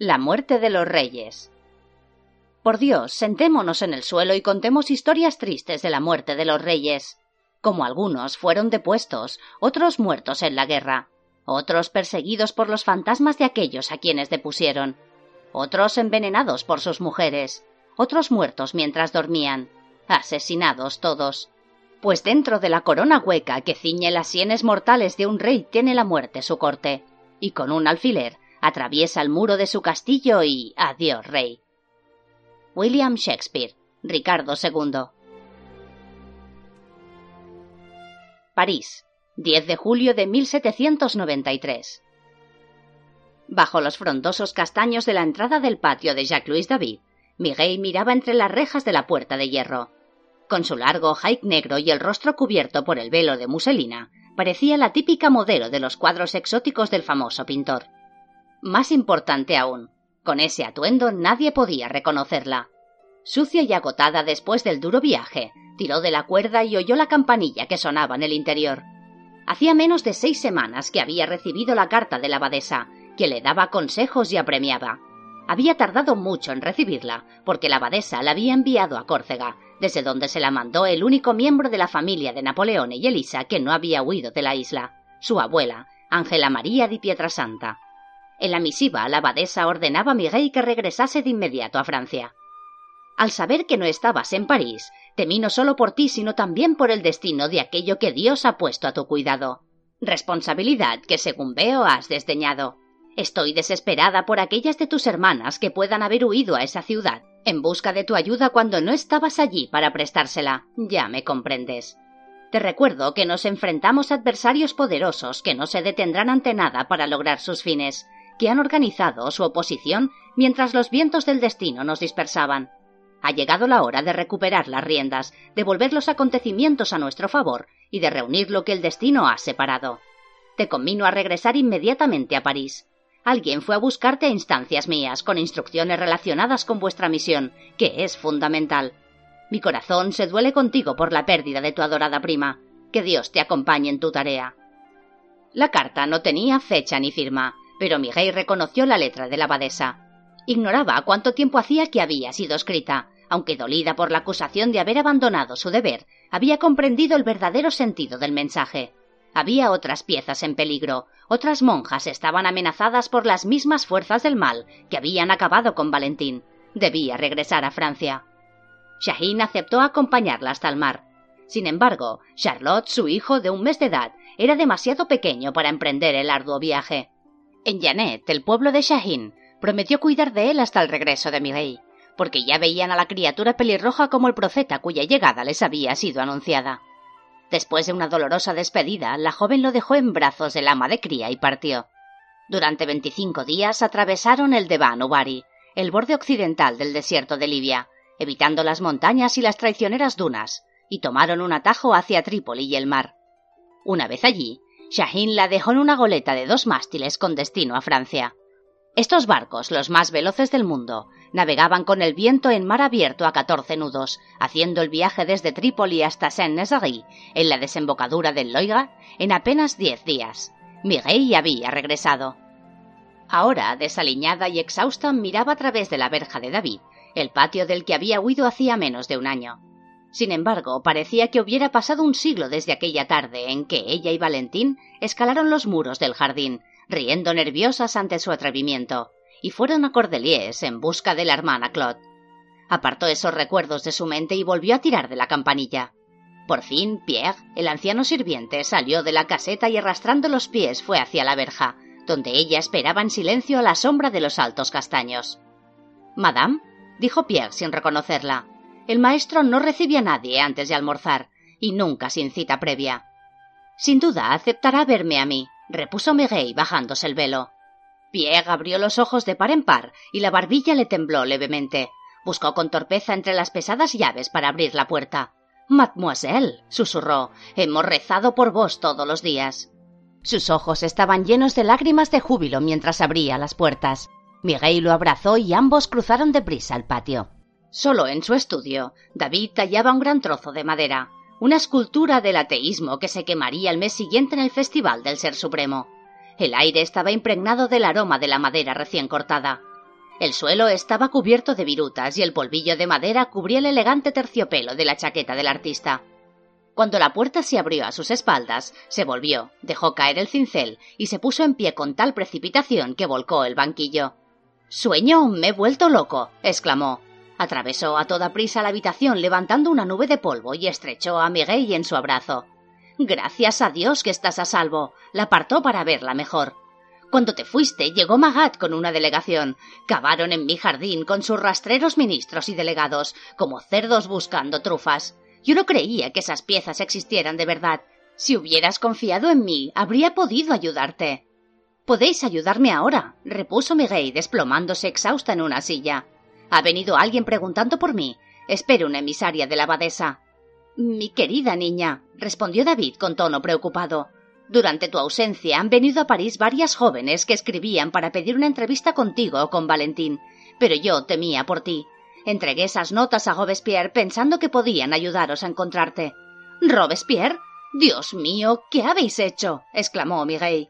La muerte de los reyes. Por Dios, sentémonos en el suelo y contemos historias tristes de la muerte de los reyes. Como algunos fueron depuestos, otros muertos en la guerra, otros perseguidos por los fantasmas de aquellos a quienes depusieron, otros envenenados por sus mujeres, otros muertos mientras dormían, asesinados todos. Pues dentro de la corona hueca que ciñe las sienes mortales de un rey tiene la muerte su corte, y con un alfiler atraviesa el muro de su castillo y adiós rey. William Shakespeare, Ricardo II. París, 10 de julio de 1793. Bajo los frondosos castaños de la entrada del patio de Jacques-Louis David, Miguel miraba entre las rejas de la puerta de hierro. Con su largo haik negro y el rostro cubierto por el velo de muselina, parecía la típica modelo de los cuadros exóticos del famoso pintor. Más importante aún, con ese atuendo nadie podía reconocerla. Sucia y agotada después del duro viaje, tiró de la cuerda y oyó la campanilla que sonaba en el interior. Hacía menos de seis semanas que había recibido la carta de la abadesa, que le daba consejos y apremiaba. Había tardado mucho en recibirla, porque la abadesa la había enviado a Córcega, desde donde se la mandó el único miembro de la familia de Napoleón y Elisa que no había huido de la isla, su abuela, Ángela María di Pietrasanta. En la misiva, la abadesa ordenaba a Miguel que regresase de inmediato a Francia. Al saber que no estabas en París, temí no solo por ti, sino también por el destino de aquello que Dios ha puesto a tu cuidado. Responsabilidad que, según veo, has desdeñado. Estoy desesperada por aquellas de tus hermanas que puedan haber huido a esa ciudad, en busca de tu ayuda cuando no estabas allí para prestársela. Ya me comprendes. Te recuerdo que nos enfrentamos a adversarios poderosos que no se detendrán ante nada para lograr sus fines, que han organizado su oposición mientras los vientos del destino nos dispersaban. Ha llegado la hora de recuperar las riendas, de volver los acontecimientos a nuestro favor y de reunir lo que el destino ha separado. Te conmino a regresar inmediatamente a París. Alguien fue a buscarte a instancias mías, con instrucciones relacionadas con vuestra misión, que es fundamental. Mi corazón se duele contigo por la pérdida de tu adorada prima. Que Dios te acompañe en tu tarea. La carta no tenía fecha ni firma, pero Miguel reconoció la letra de la abadesa. Ignoraba cuánto tiempo hacía que había sido escrita, aunque dolida por la acusación de haber abandonado su deber, había comprendido el verdadero sentido del mensaje. Había otras piezas en peligro, otras monjas estaban amenazadas por las mismas fuerzas del mal que habían acabado con Valentín. Debía regresar a Francia. Shahin aceptó acompañarla hasta el mar. Sin embargo, Charlotte, su hijo de un mes de edad, era demasiado pequeño para emprender el arduo viaje. En Janet, el pueblo de Shahin, prometió cuidar de él hasta el regreso de Mireille, porque ya veían a la criatura pelirroja como el profeta cuya llegada les había sido anunciada. Después de una dolorosa despedida, la joven lo dejó en brazos del ama de cría y partió. Durante veinticinco días atravesaron el Devan Ubari, el borde occidental del desierto de Libia, evitando las montañas y las traicioneras dunas, y tomaron un atajo hacia Trípoli y el mar. Una vez allí, Shahin la dejó en una goleta de dos mástiles con destino a Francia. Estos barcos, los más veloces del mundo, navegaban con el viento en mar abierto a catorce nudos, haciendo el viaje desde Trípoli hasta Saint-Nazaire, en la desembocadura del Loiga, en apenas diez días. Miguel había regresado. Ahora, desaliñada y exhausta, miraba a través de la verja de David, el patio del que había huido hacía menos de un año. Sin embargo, parecía que hubiera pasado un siglo desde aquella tarde en que ella y Valentín escalaron los muros del jardín, riendo nerviosas ante su atrevimiento, y fueron a Cordeliers en busca de la hermana Claude. Apartó esos recuerdos de su mente y volvió a tirar de la campanilla. Por fin, Pierre, el anciano sirviente, salió de la caseta y arrastrando los pies fue hacia la verja, donde ella esperaba en silencio a la sombra de los altos castaños. Madame, dijo Pierre sin reconocerla. El maestro no recibe a nadie antes de almorzar, y nunca sin cita previa. Sin duda aceptará verme a mí, repuso Miguel bajándose el velo. Pierre abrió los ojos de par en par y la barbilla le tembló levemente. Buscó con torpeza entre las pesadas llaves para abrir la puerta. Mademoiselle, susurró, hemos rezado por vos todos los días. Sus ojos estaban llenos de lágrimas de júbilo mientras abría las puertas. Miguel lo abrazó y ambos cruzaron deprisa el patio. Solo en su estudio, David tallaba un gran trozo de madera, una escultura del ateísmo que se quemaría el mes siguiente en el Festival del Ser Supremo. El aire estaba impregnado del aroma de la madera recién cortada. El suelo estaba cubierto de virutas y el polvillo de madera cubría el elegante terciopelo de la chaqueta del artista. Cuando la puerta se abrió a sus espaldas, se volvió, dejó caer el cincel y se puso en pie con tal precipitación que volcó el banquillo. Sueño, me he vuelto loco, exclamó. Atravesó a toda prisa la habitación levantando una nube de polvo y estrechó a Miguel en su abrazo. Gracias a Dios que estás a salvo. La apartó para verla mejor. Cuando te fuiste, llegó Magat con una delegación. Cavaron en mi jardín con sus rastreros ministros y delegados, como cerdos buscando trufas. Yo no creía que esas piezas existieran de verdad. Si hubieras confiado en mí, habría podido ayudarte. Podéis ayudarme ahora, repuso Miguel, desplomándose exhausta en una silla. Ha venido alguien preguntando por mí. Espero una emisaria de la abadesa. Mi querida niña, respondió David con tono preocupado. Durante tu ausencia han venido a París varias jóvenes que escribían para pedir una entrevista contigo o con Valentín, pero yo temía por ti. Entregué esas notas a Robespierre pensando que podían ayudaros a encontrarte. ¿Robespierre? Dios mío, ¿qué habéis hecho? exclamó Miguel.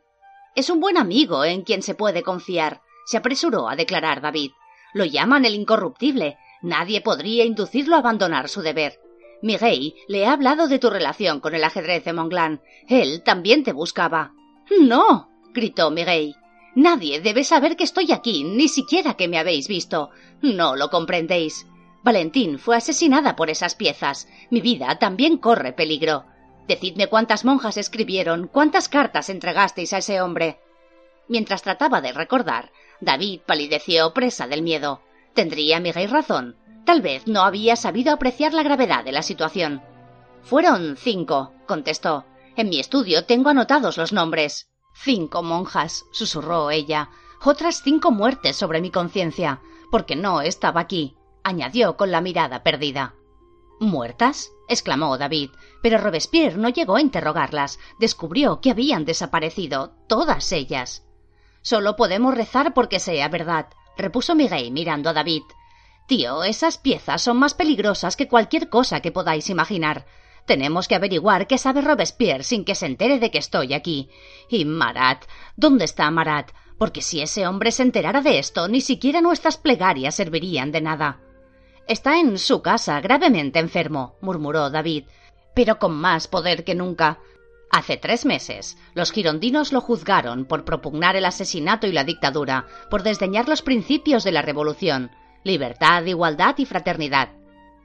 Es un buen amigo en quien se puede confiar, se apresuró a declarar David. Lo llaman el incorruptible. Nadie podría inducirlo a abandonar su deber. Miguel le ha hablado de tu relación con el ajedrez de Monglán. Él también te buscaba. No. gritó Miguel. Nadie debe saber que estoy aquí, ni siquiera que me habéis visto. No lo comprendéis. Valentín fue asesinada por esas piezas. Mi vida también corre peligro. Decidme cuántas monjas escribieron, cuántas cartas entregasteis a ese hombre. Mientras trataba de recordar, David palideció presa del miedo. Tendría Miguel razón. Tal vez no había sabido apreciar la gravedad de la situación. Fueron cinco, contestó. En mi estudio tengo anotados los nombres. Cinco monjas, susurró ella. Otras cinco muertes sobre mi conciencia, porque no estaba aquí, añadió con la mirada perdida. ¿Muertas? exclamó David, pero Robespierre no llegó a interrogarlas. Descubrió que habían desaparecido, todas ellas. Solo podemos rezar porque sea verdad, repuso Miguel mirando a David. Tío, esas piezas son más peligrosas que cualquier cosa que podáis imaginar. Tenemos que averiguar qué sabe Robespierre sin que se entere de que estoy aquí. Y Marat, ¿dónde está Marat? Porque si ese hombre se enterara de esto, ni siquiera nuestras plegarias servirían de nada. Está en su casa, gravemente enfermo, murmuró David, pero con más poder que nunca. Hace tres meses, los girondinos lo juzgaron por propugnar el asesinato y la dictadura, por desdeñar los principios de la revolución, libertad, igualdad y fraternidad.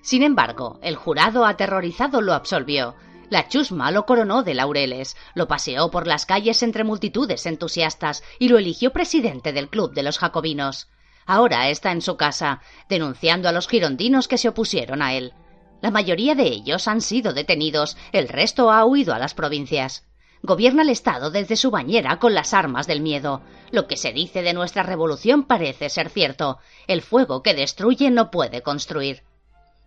Sin embargo, el jurado aterrorizado lo absolvió. La chusma lo coronó de laureles, lo paseó por las calles entre multitudes entusiastas y lo eligió presidente del Club de los Jacobinos. Ahora está en su casa, denunciando a los girondinos que se opusieron a él. La mayoría de ellos han sido detenidos, el resto ha huido a las provincias. Gobierna el Estado desde su bañera con las armas del miedo. Lo que se dice de nuestra revolución parece ser cierto. El fuego que destruye no puede construir.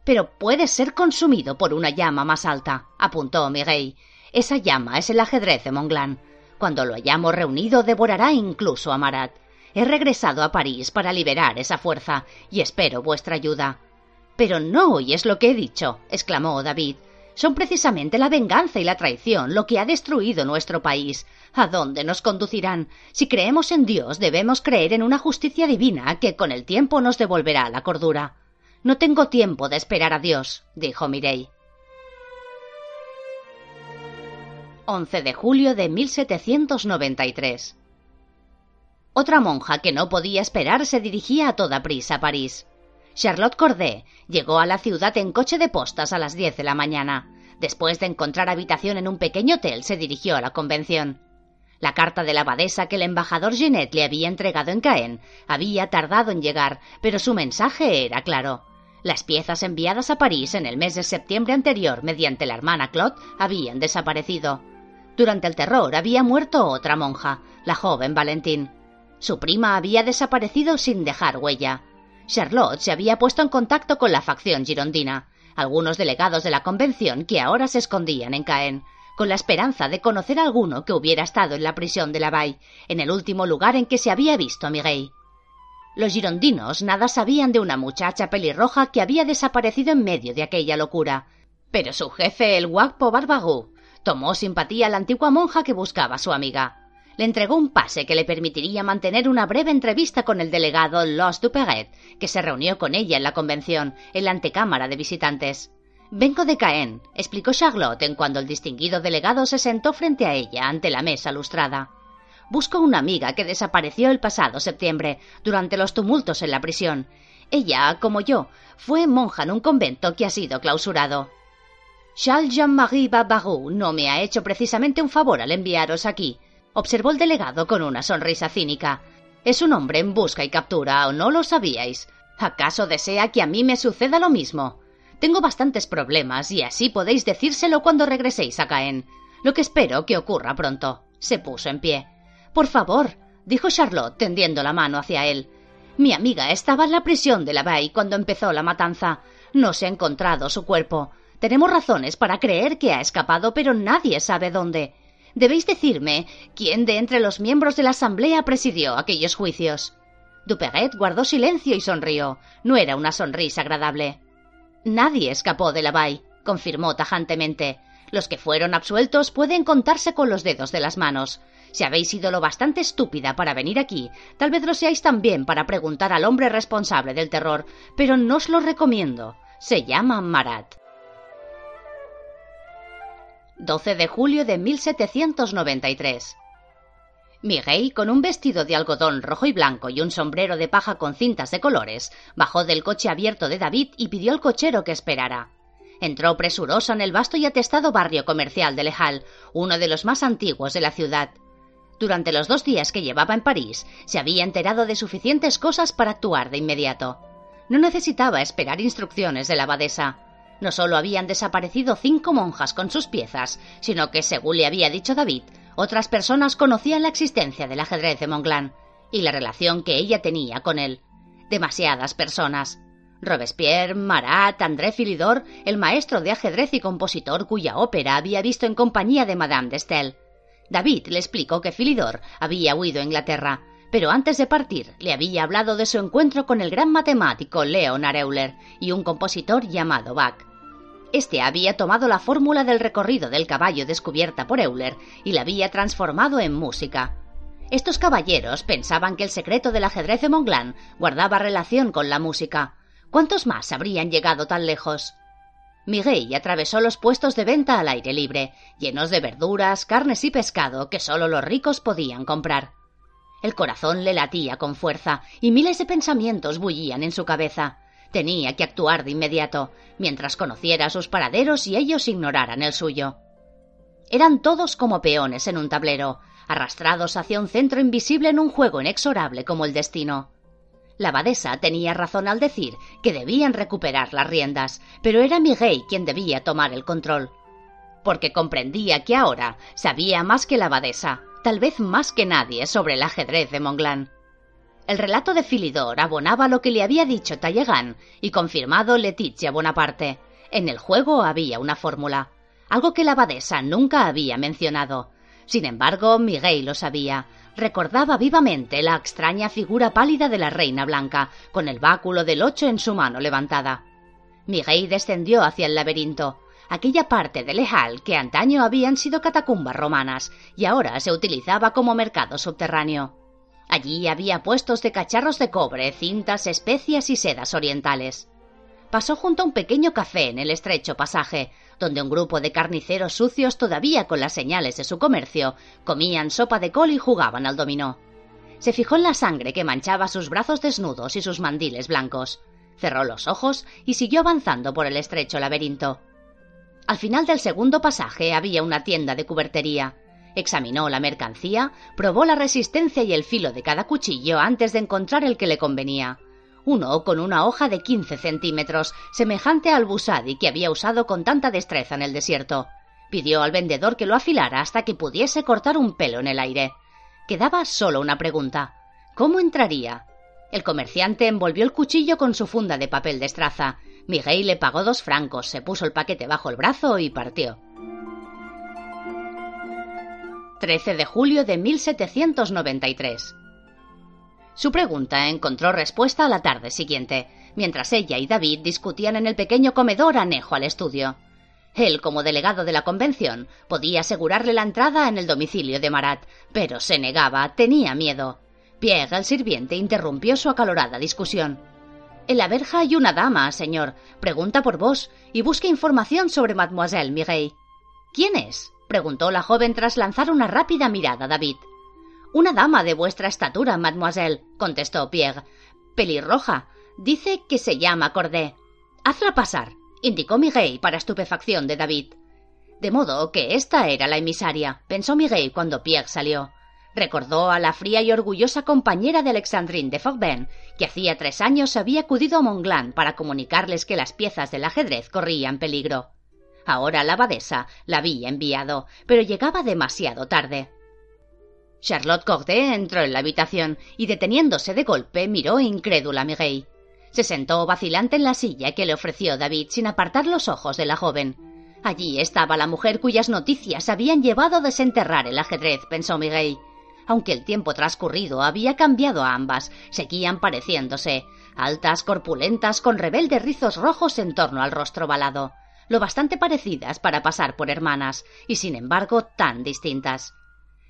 Pero puede ser consumido por una llama más alta, apuntó Miguel. Esa llama es el ajedrez de Monglán. Cuando lo hayamos reunido devorará incluso a Marat. He regresado a París para liberar esa fuerza y espero vuestra ayuda. Pero no oyes lo que he dicho, exclamó David. Son precisamente la venganza y la traición lo que ha destruido nuestro país. ¿A dónde nos conducirán? Si creemos en Dios, debemos creer en una justicia divina que con el tiempo nos devolverá la cordura. No tengo tiempo de esperar a Dios, dijo Mirey. 11 de julio de 1793. Otra monja que no podía esperar se dirigía a toda prisa a París. Charlotte Corday llegó a la ciudad en coche de postas a las diez de la mañana. Después de encontrar habitación en un pequeño hotel, se dirigió a la convención. La carta de la abadesa que el embajador Genet le había entregado en Caen había tardado en llegar, pero su mensaje era claro. Las piezas enviadas a París en el mes de septiembre anterior mediante la hermana Claude habían desaparecido. Durante el terror había muerto otra monja, la joven Valentín. Su prima había desaparecido sin dejar huella. Charlotte se había puesto en contacto con la facción girondina, algunos delegados de la convención que ahora se escondían en Caen, con la esperanza de conocer a alguno que hubiera estado en la prisión de la Bay, en el último lugar en que se había visto a Miguel. Los girondinos nada sabían de una muchacha pelirroja que había desaparecido en medio de aquella locura, pero su jefe, el guapo Barbagú, tomó simpatía a la antigua monja que buscaba a su amiga. Le entregó un pase que le permitiría mantener una breve entrevista con el delegado Los Duperet, que se reunió con ella en la convención, en la antecámara de visitantes. Vengo de Caen, explicó Charlotte en cuando el distinguido delegado se sentó frente a ella ante la mesa lustrada. Busco una amiga que desapareció el pasado septiembre, durante los tumultos en la prisión. Ella, como yo, fue monja en un convento que ha sido clausurado. Charles Jean-Marie Barbarou no me ha hecho precisamente un favor al enviaros aquí, observó el delegado con una sonrisa cínica. Es un hombre en busca y captura, ¿o no lo sabíais? ¿Acaso desea que a mí me suceda lo mismo? Tengo bastantes problemas y así podéis decírselo cuando regreséis a Caen. Lo que espero que ocurra pronto. Se puso en pie. Por favor, dijo Charlotte tendiendo la mano hacia él. Mi amiga estaba en la prisión de la Bay cuando empezó la matanza. No se ha encontrado su cuerpo. Tenemos razones para creer que ha escapado, pero nadie sabe dónde. Debéis decirme quién de entre los miembros de la Asamblea presidió aquellos juicios. Duperet guardó silencio y sonrió. No era una sonrisa agradable. Nadie escapó de la Bay, confirmó tajantemente. Los que fueron absueltos pueden contarse con los dedos de las manos. Si habéis sido lo bastante estúpida para venir aquí, tal vez lo seáis también para preguntar al hombre responsable del terror, pero no os lo recomiendo. Se llama Marat. 12 de julio de 1793. Miguel, con un vestido de algodón rojo y blanco y un sombrero de paja con cintas de colores, bajó del coche abierto de David y pidió al cochero que esperara. Entró presuroso en el vasto y atestado barrio comercial de Lejal, uno de los más antiguos de la ciudad. Durante los dos días que llevaba en París, se había enterado de suficientes cosas para actuar de inmediato. No necesitaba esperar instrucciones de la abadesa. No solo habían desaparecido cinco monjas con sus piezas, sino que, según le había dicho David, otras personas conocían la existencia del ajedrez de Montglan y la relación que ella tenía con él. Demasiadas personas. Robespierre, Marat, André Philidor, el maestro de ajedrez y compositor cuya ópera había visto en compañía de Madame de Stael. David le explicó que Philidor había huido a Inglaterra, pero antes de partir le había hablado de su encuentro con el gran matemático Leonard Euler y un compositor llamado Bach. Este había tomado la fórmula del recorrido del caballo descubierta por Euler y la había transformado en música. Estos caballeros pensaban que el secreto del ajedrez de Montglan guardaba relación con la música. ¿Cuántos más habrían llegado tan lejos? Miguel atravesó los puestos de venta al aire libre, llenos de verduras, carnes y pescado que solo los ricos podían comprar. El corazón le latía con fuerza y miles de pensamientos bullían en su cabeza. Tenía que actuar de inmediato, mientras conociera sus paraderos y ellos ignoraran el suyo. Eran todos como peones en un tablero, arrastrados hacia un centro invisible en un juego inexorable como el destino. La abadesa tenía razón al decir que debían recuperar las riendas, pero era Miguel quien debía tomar el control. Porque comprendía que ahora sabía más que la abadesa, tal vez más que nadie, sobre el ajedrez de Montglan. El relato de Filidor abonaba lo que le había dicho Talleyrand y confirmado Leticia Bonaparte. En el juego había una fórmula, algo que la abadesa nunca había mencionado. Sin embargo, Miguel lo sabía. Recordaba vivamente la extraña figura pálida de la reina blanca, con el báculo del ocho en su mano levantada. Miguel descendió hacia el laberinto, aquella parte de Lejal que antaño habían sido catacumbas romanas y ahora se utilizaba como mercado subterráneo. Allí había puestos de cacharros de cobre, cintas, especias y sedas orientales. Pasó junto a un pequeño café en el estrecho pasaje, donde un grupo de carniceros sucios todavía con las señales de su comercio comían sopa de col y jugaban al dominó. Se fijó en la sangre que manchaba sus brazos desnudos y sus mandiles blancos. Cerró los ojos y siguió avanzando por el estrecho laberinto. Al final del segundo pasaje había una tienda de cubertería. Examinó la mercancía, probó la resistencia y el filo de cada cuchillo antes de encontrar el que le convenía. Uno con una hoja de 15 centímetros, semejante al busadi que había usado con tanta destreza en el desierto. Pidió al vendedor que lo afilara hasta que pudiese cortar un pelo en el aire. Quedaba solo una pregunta. ¿Cómo entraría? El comerciante envolvió el cuchillo con su funda de papel de estraza. Miguel le pagó dos francos, se puso el paquete bajo el brazo y partió. 13 de julio de 1793. Su pregunta encontró respuesta a la tarde siguiente, mientras ella y David discutían en el pequeño comedor anejo al estudio. Él, como delegado de la convención, podía asegurarle la entrada en el domicilio de Marat, pero se negaba, tenía miedo. Pierre, el sirviente, interrumpió su acalorada discusión. En la verja hay una dama, señor. Pregunta por vos y busque información sobre Mademoiselle Mireille. ¿Quién es? Preguntó la joven tras lanzar una rápida mirada a David. Una dama de vuestra estatura, mademoiselle, contestó Pierre. Pelirroja. Dice que se llama Cordé. Hazla pasar, indicó Miguel para estupefacción de David. De modo que esta era la emisaria, pensó Miguel cuando Pierre salió. Recordó a la fría y orgullosa compañera de Alexandrine de Fogben, que hacía tres años había acudido a Montglan para comunicarles que las piezas del ajedrez corrían peligro. Ahora la abadesa la había enviado, pero llegaba demasiado tarde. Charlotte Corday entró en la habitación y, deteniéndose de golpe, miró incrédula a Miguel. Se sentó vacilante en la silla que le ofreció David sin apartar los ojos de la joven. Allí estaba la mujer cuyas noticias habían llevado a desenterrar el ajedrez, pensó Miguel. Aunque el tiempo transcurrido había cambiado a ambas, seguían pareciéndose, altas, corpulentas, con rebeldes rizos rojos en torno al rostro balado, lo bastante parecidas para pasar por hermanas, y sin embargo tan distintas.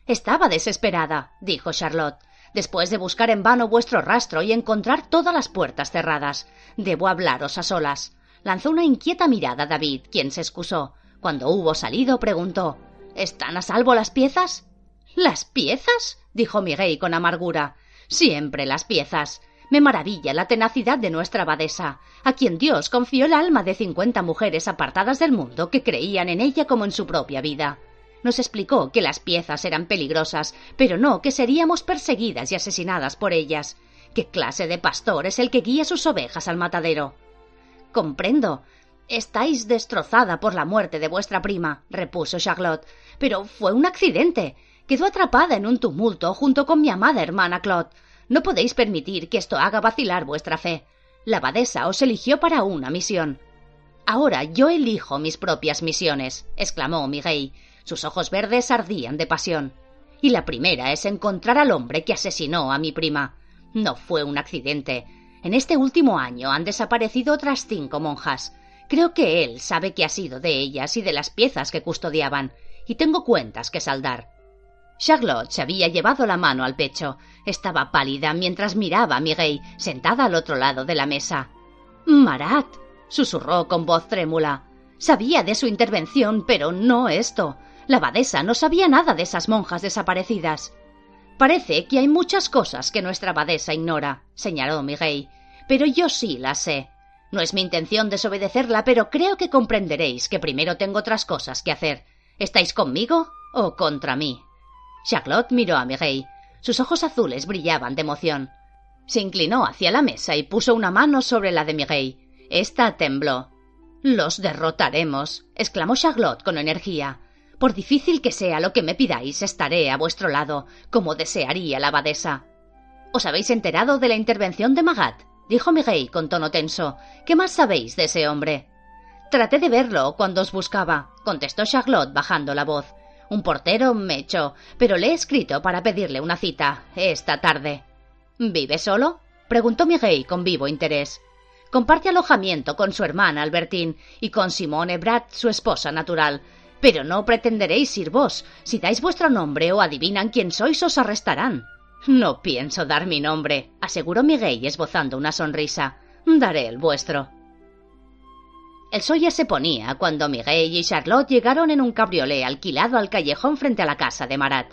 Estaba desesperada, dijo Charlotte, después de buscar en vano vuestro rastro y encontrar todas las puertas cerradas. Debo hablaros a solas. Lanzó una inquieta mirada a David, quien se excusó. Cuando hubo salido, preguntó ¿Están a salvo las piezas? ¿Las piezas? dijo Miguel con amargura. Siempre las piezas. Me maravilla la tenacidad de nuestra abadesa, a quien Dios confió el alma de cincuenta mujeres apartadas del mundo que creían en ella como en su propia vida. Nos explicó que las piezas eran peligrosas, pero no que seríamos perseguidas y asesinadas por ellas. ¿Qué clase de pastor es el que guía sus ovejas al matadero? Comprendo. Estáis destrozada por la muerte de vuestra prima, repuso Charlotte, pero fue un accidente. Quedó atrapada en un tumulto junto con mi amada hermana Claude. No podéis permitir que esto haga vacilar vuestra fe. La abadesa os eligió para una misión. Ahora yo elijo mis propias misiones, exclamó Miguel. Sus ojos verdes ardían de pasión. Y la primera es encontrar al hombre que asesinó a mi prima. No fue un accidente. En este último año han desaparecido otras cinco monjas. Creo que él sabe qué ha sido de ellas y de las piezas que custodiaban, y tengo cuentas que saldar. Charlotte se había llevado la mano al pecho. Estaba pálida mientras miraba a Miguel, sentada al otro lado de la mesa. Marat, susurró con voz trémula. Sabía de su intervención, pero no esto. La abadesa no sabía nada de esas monjas desaparecidas. Parece que hay muchas cosas que nuestra abadesa ignora, señaló Miguel, pero yo sí las sé. No es mi intención desobedecerla, pero creo que comprenderéis que primero tengo otras cosas que hacer. ¿Estáis conmigo o contra mí? Charlotte miró a Miguel. Sus ojos azules brillaban de emoción. Se inclinó hacia la mesa y puso una mano sobre la de Miguel. Esta tembló. Los derrotaremos, exclamó Charlotte con energía. Por difícil que sea lo que me pidáis, estaré a vuestro lado, como desearía la abadesa. ¿Os habéis enterado de la intervención de Magat? dijo Miguel con tono tenso. ¿Qué más sabéis de ese hombre? Traté de verlo cuando os buscaba, contestó Charlotte bajando la voz. Un portero me echó, pero le he escrito para pedirle una cita esta tarde. ¿Vive solo? preguntó Miguel con vivo interés. Comparte alojamiento con su hermana Albertine y con Simone Brad, su esposa natural. Pero no pretenderéis ir vos. Si dais vuestro nombre o adivinan quién sois, os arrestarán. No pienso dar mi nombre, aseguró Miguel esbozando una sonrisa. Daré el vuestro. El sol ya se ponía cuando Miguel y Charlotte llegaron en un cabriolé alquilado al callejón frente a la casa de Marat.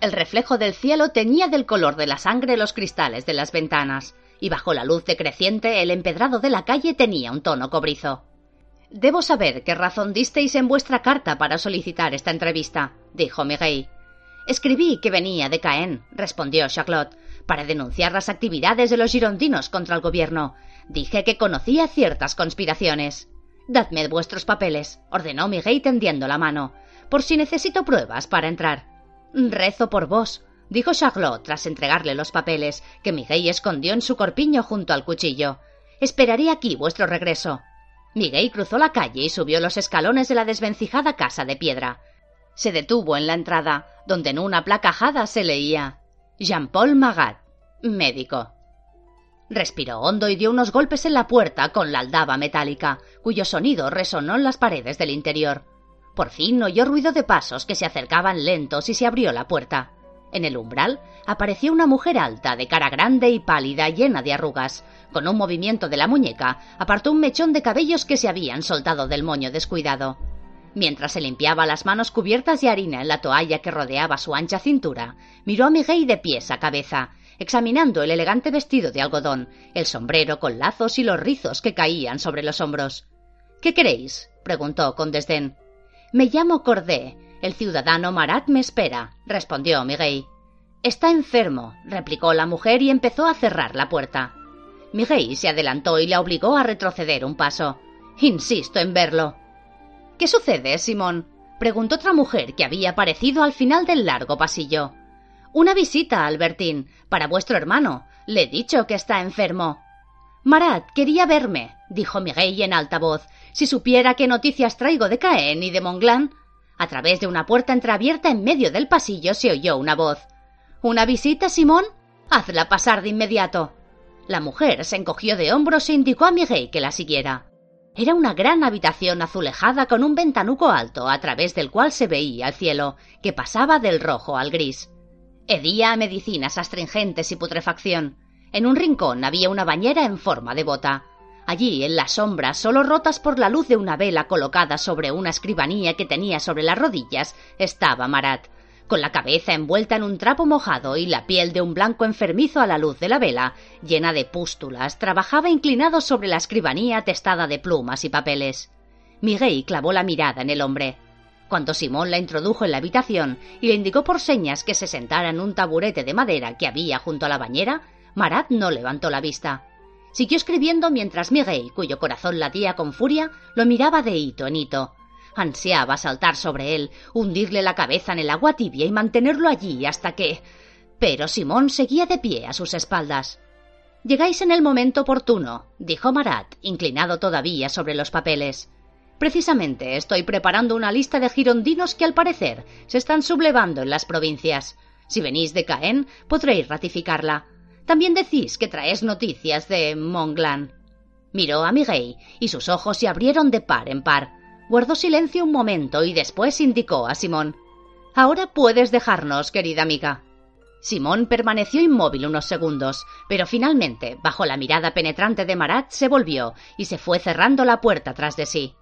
El reflejo del cielo teñía del color de la sangre los cristales de las ventanas, y bajo la luz decreciente el empedrado de la calle tenía un tono cobrizo. Debo saber qué razón disteis en vuestra carta para solicitar esta entrevista, dijo Miguel. Escribí que venía de Caen, respondió Charlotte, para denunciar las actividades de los girondinos contra el gobierno. Dije que conocía ciertas conspiraciones. Dadme vuestros papeles, ordenó Miguel tendiendo la mano, por si necesito pruebas para entrar. Rezo por vos, dijo Charlotte tras entregarle los papeles, que Miguel escondió en su corpiño junto al cuchillo. Esperaré aquí vuestro regreso. Miguel cruzó la calle y subió los escalones de la desvencijada casa de piedra. Se detuvo en la entrada, donde en una placa se leía Jean-Paul Magat, médico. Respiró hondo y dio unos golpes en la puerta con la aldaba metálica, cuyo sonido resonó en las paredes del interior. Por fin oyó ruido de pasos que se acercaban lentos y se abrió la puerta. En el umbral apareció una mujer alta, de cara grande y pálida, llena de arrugas. Con un movimiento de la muñeca, apartó un mechón de cabellos que se habían soltado del moño descuidado. Mientras se limpiaba las manos cubiertas de harina en la toalla que rodeaba su ancha cintura, miró a Miguel de pies a cabeza, examinando el elegante vestido de algodón, el sombrero con lazos y los rizos que caían sobre los hombros. ¿Qué queréis? preguntó con desdén. Me llamo Cordé. El ciudadano Marat me espera, respondió Miguel. Está enfermo, replicó la mujer y empezó a cerrar la puerta. Miguel se adelantó y la obligó a retroceder un paso. Insisto en verlo. ¿Qué sucede, Simón? preguntó otra mujer que había aparecido al final del largo pasillo. Una visita, Albertín, para vuestro hermano. Le he dicho que está enfermo. Marat quería verme, dijo Miguel en alta voz. Si supiera qué noticias traigo de Caen y de Monglán. A través de una puerta entreabierta en medio del pasillo se oyó una voz. ¿Una visita, Simón? Hazla pasar de inmediato. La mujer se encogió de hombros e indicó a Miguel que la siguiera. Era una gran habitación azulejada con un ventanuco alto a través del cual se veía el cielo, que pasaba del rojo al gris. Hedía a medicinas astringentes y putrefacción. En un rincón había una bañera en forma de bota. Allí, en las sombras, solo rotas por la luz de una vela colocada sobre una escribanía que tenía sobre las rodillas, estaba Marat, con la cabeza envuelta en un trapo mojado y la piel de un blanco enfermizo a la luz de la vela, llena de pústulas, trabajaba inclinado sobre la escribanía atestada de plumas y papeles. Miguel clavó la mirada en el hombre. Cuando Simón la introdujo en la habitación y le indicó por señas que se sentara en un taburete de madera que había junto a la bañera, Marat no levantó la vista. Siguió escribiendo mientras Miguel, cuyo corazón latía con furia, lo miraba de hito en hito, Ansiaba saltar sobre él, hundirle la cabeza en el agua tibia y mantenerlo allí hasta que. Pero Simón seguía de pie a sus espaldas. Llegáis en el momento oportuno, dijo Marat, inclinado todavía sobre los papeles. Precisamente estoy preparando una lista de girondinos que al parecer se están sublevando en las provincias. Si venís de Caen, podréis ratificarla. También decís que traéis noticias de Monglan. Miró a Miguel y sus ojos se abrieron de par en par. Guardó silencio un momento y después indicó a Simón. Ahora puedes dejarnos, querida amiga. Simón permaneció inmóvil unos segundos, pero finalmente, bajo la mirada penetrante de Marat, se volvió y se fue cerrando la puerta tras de sí.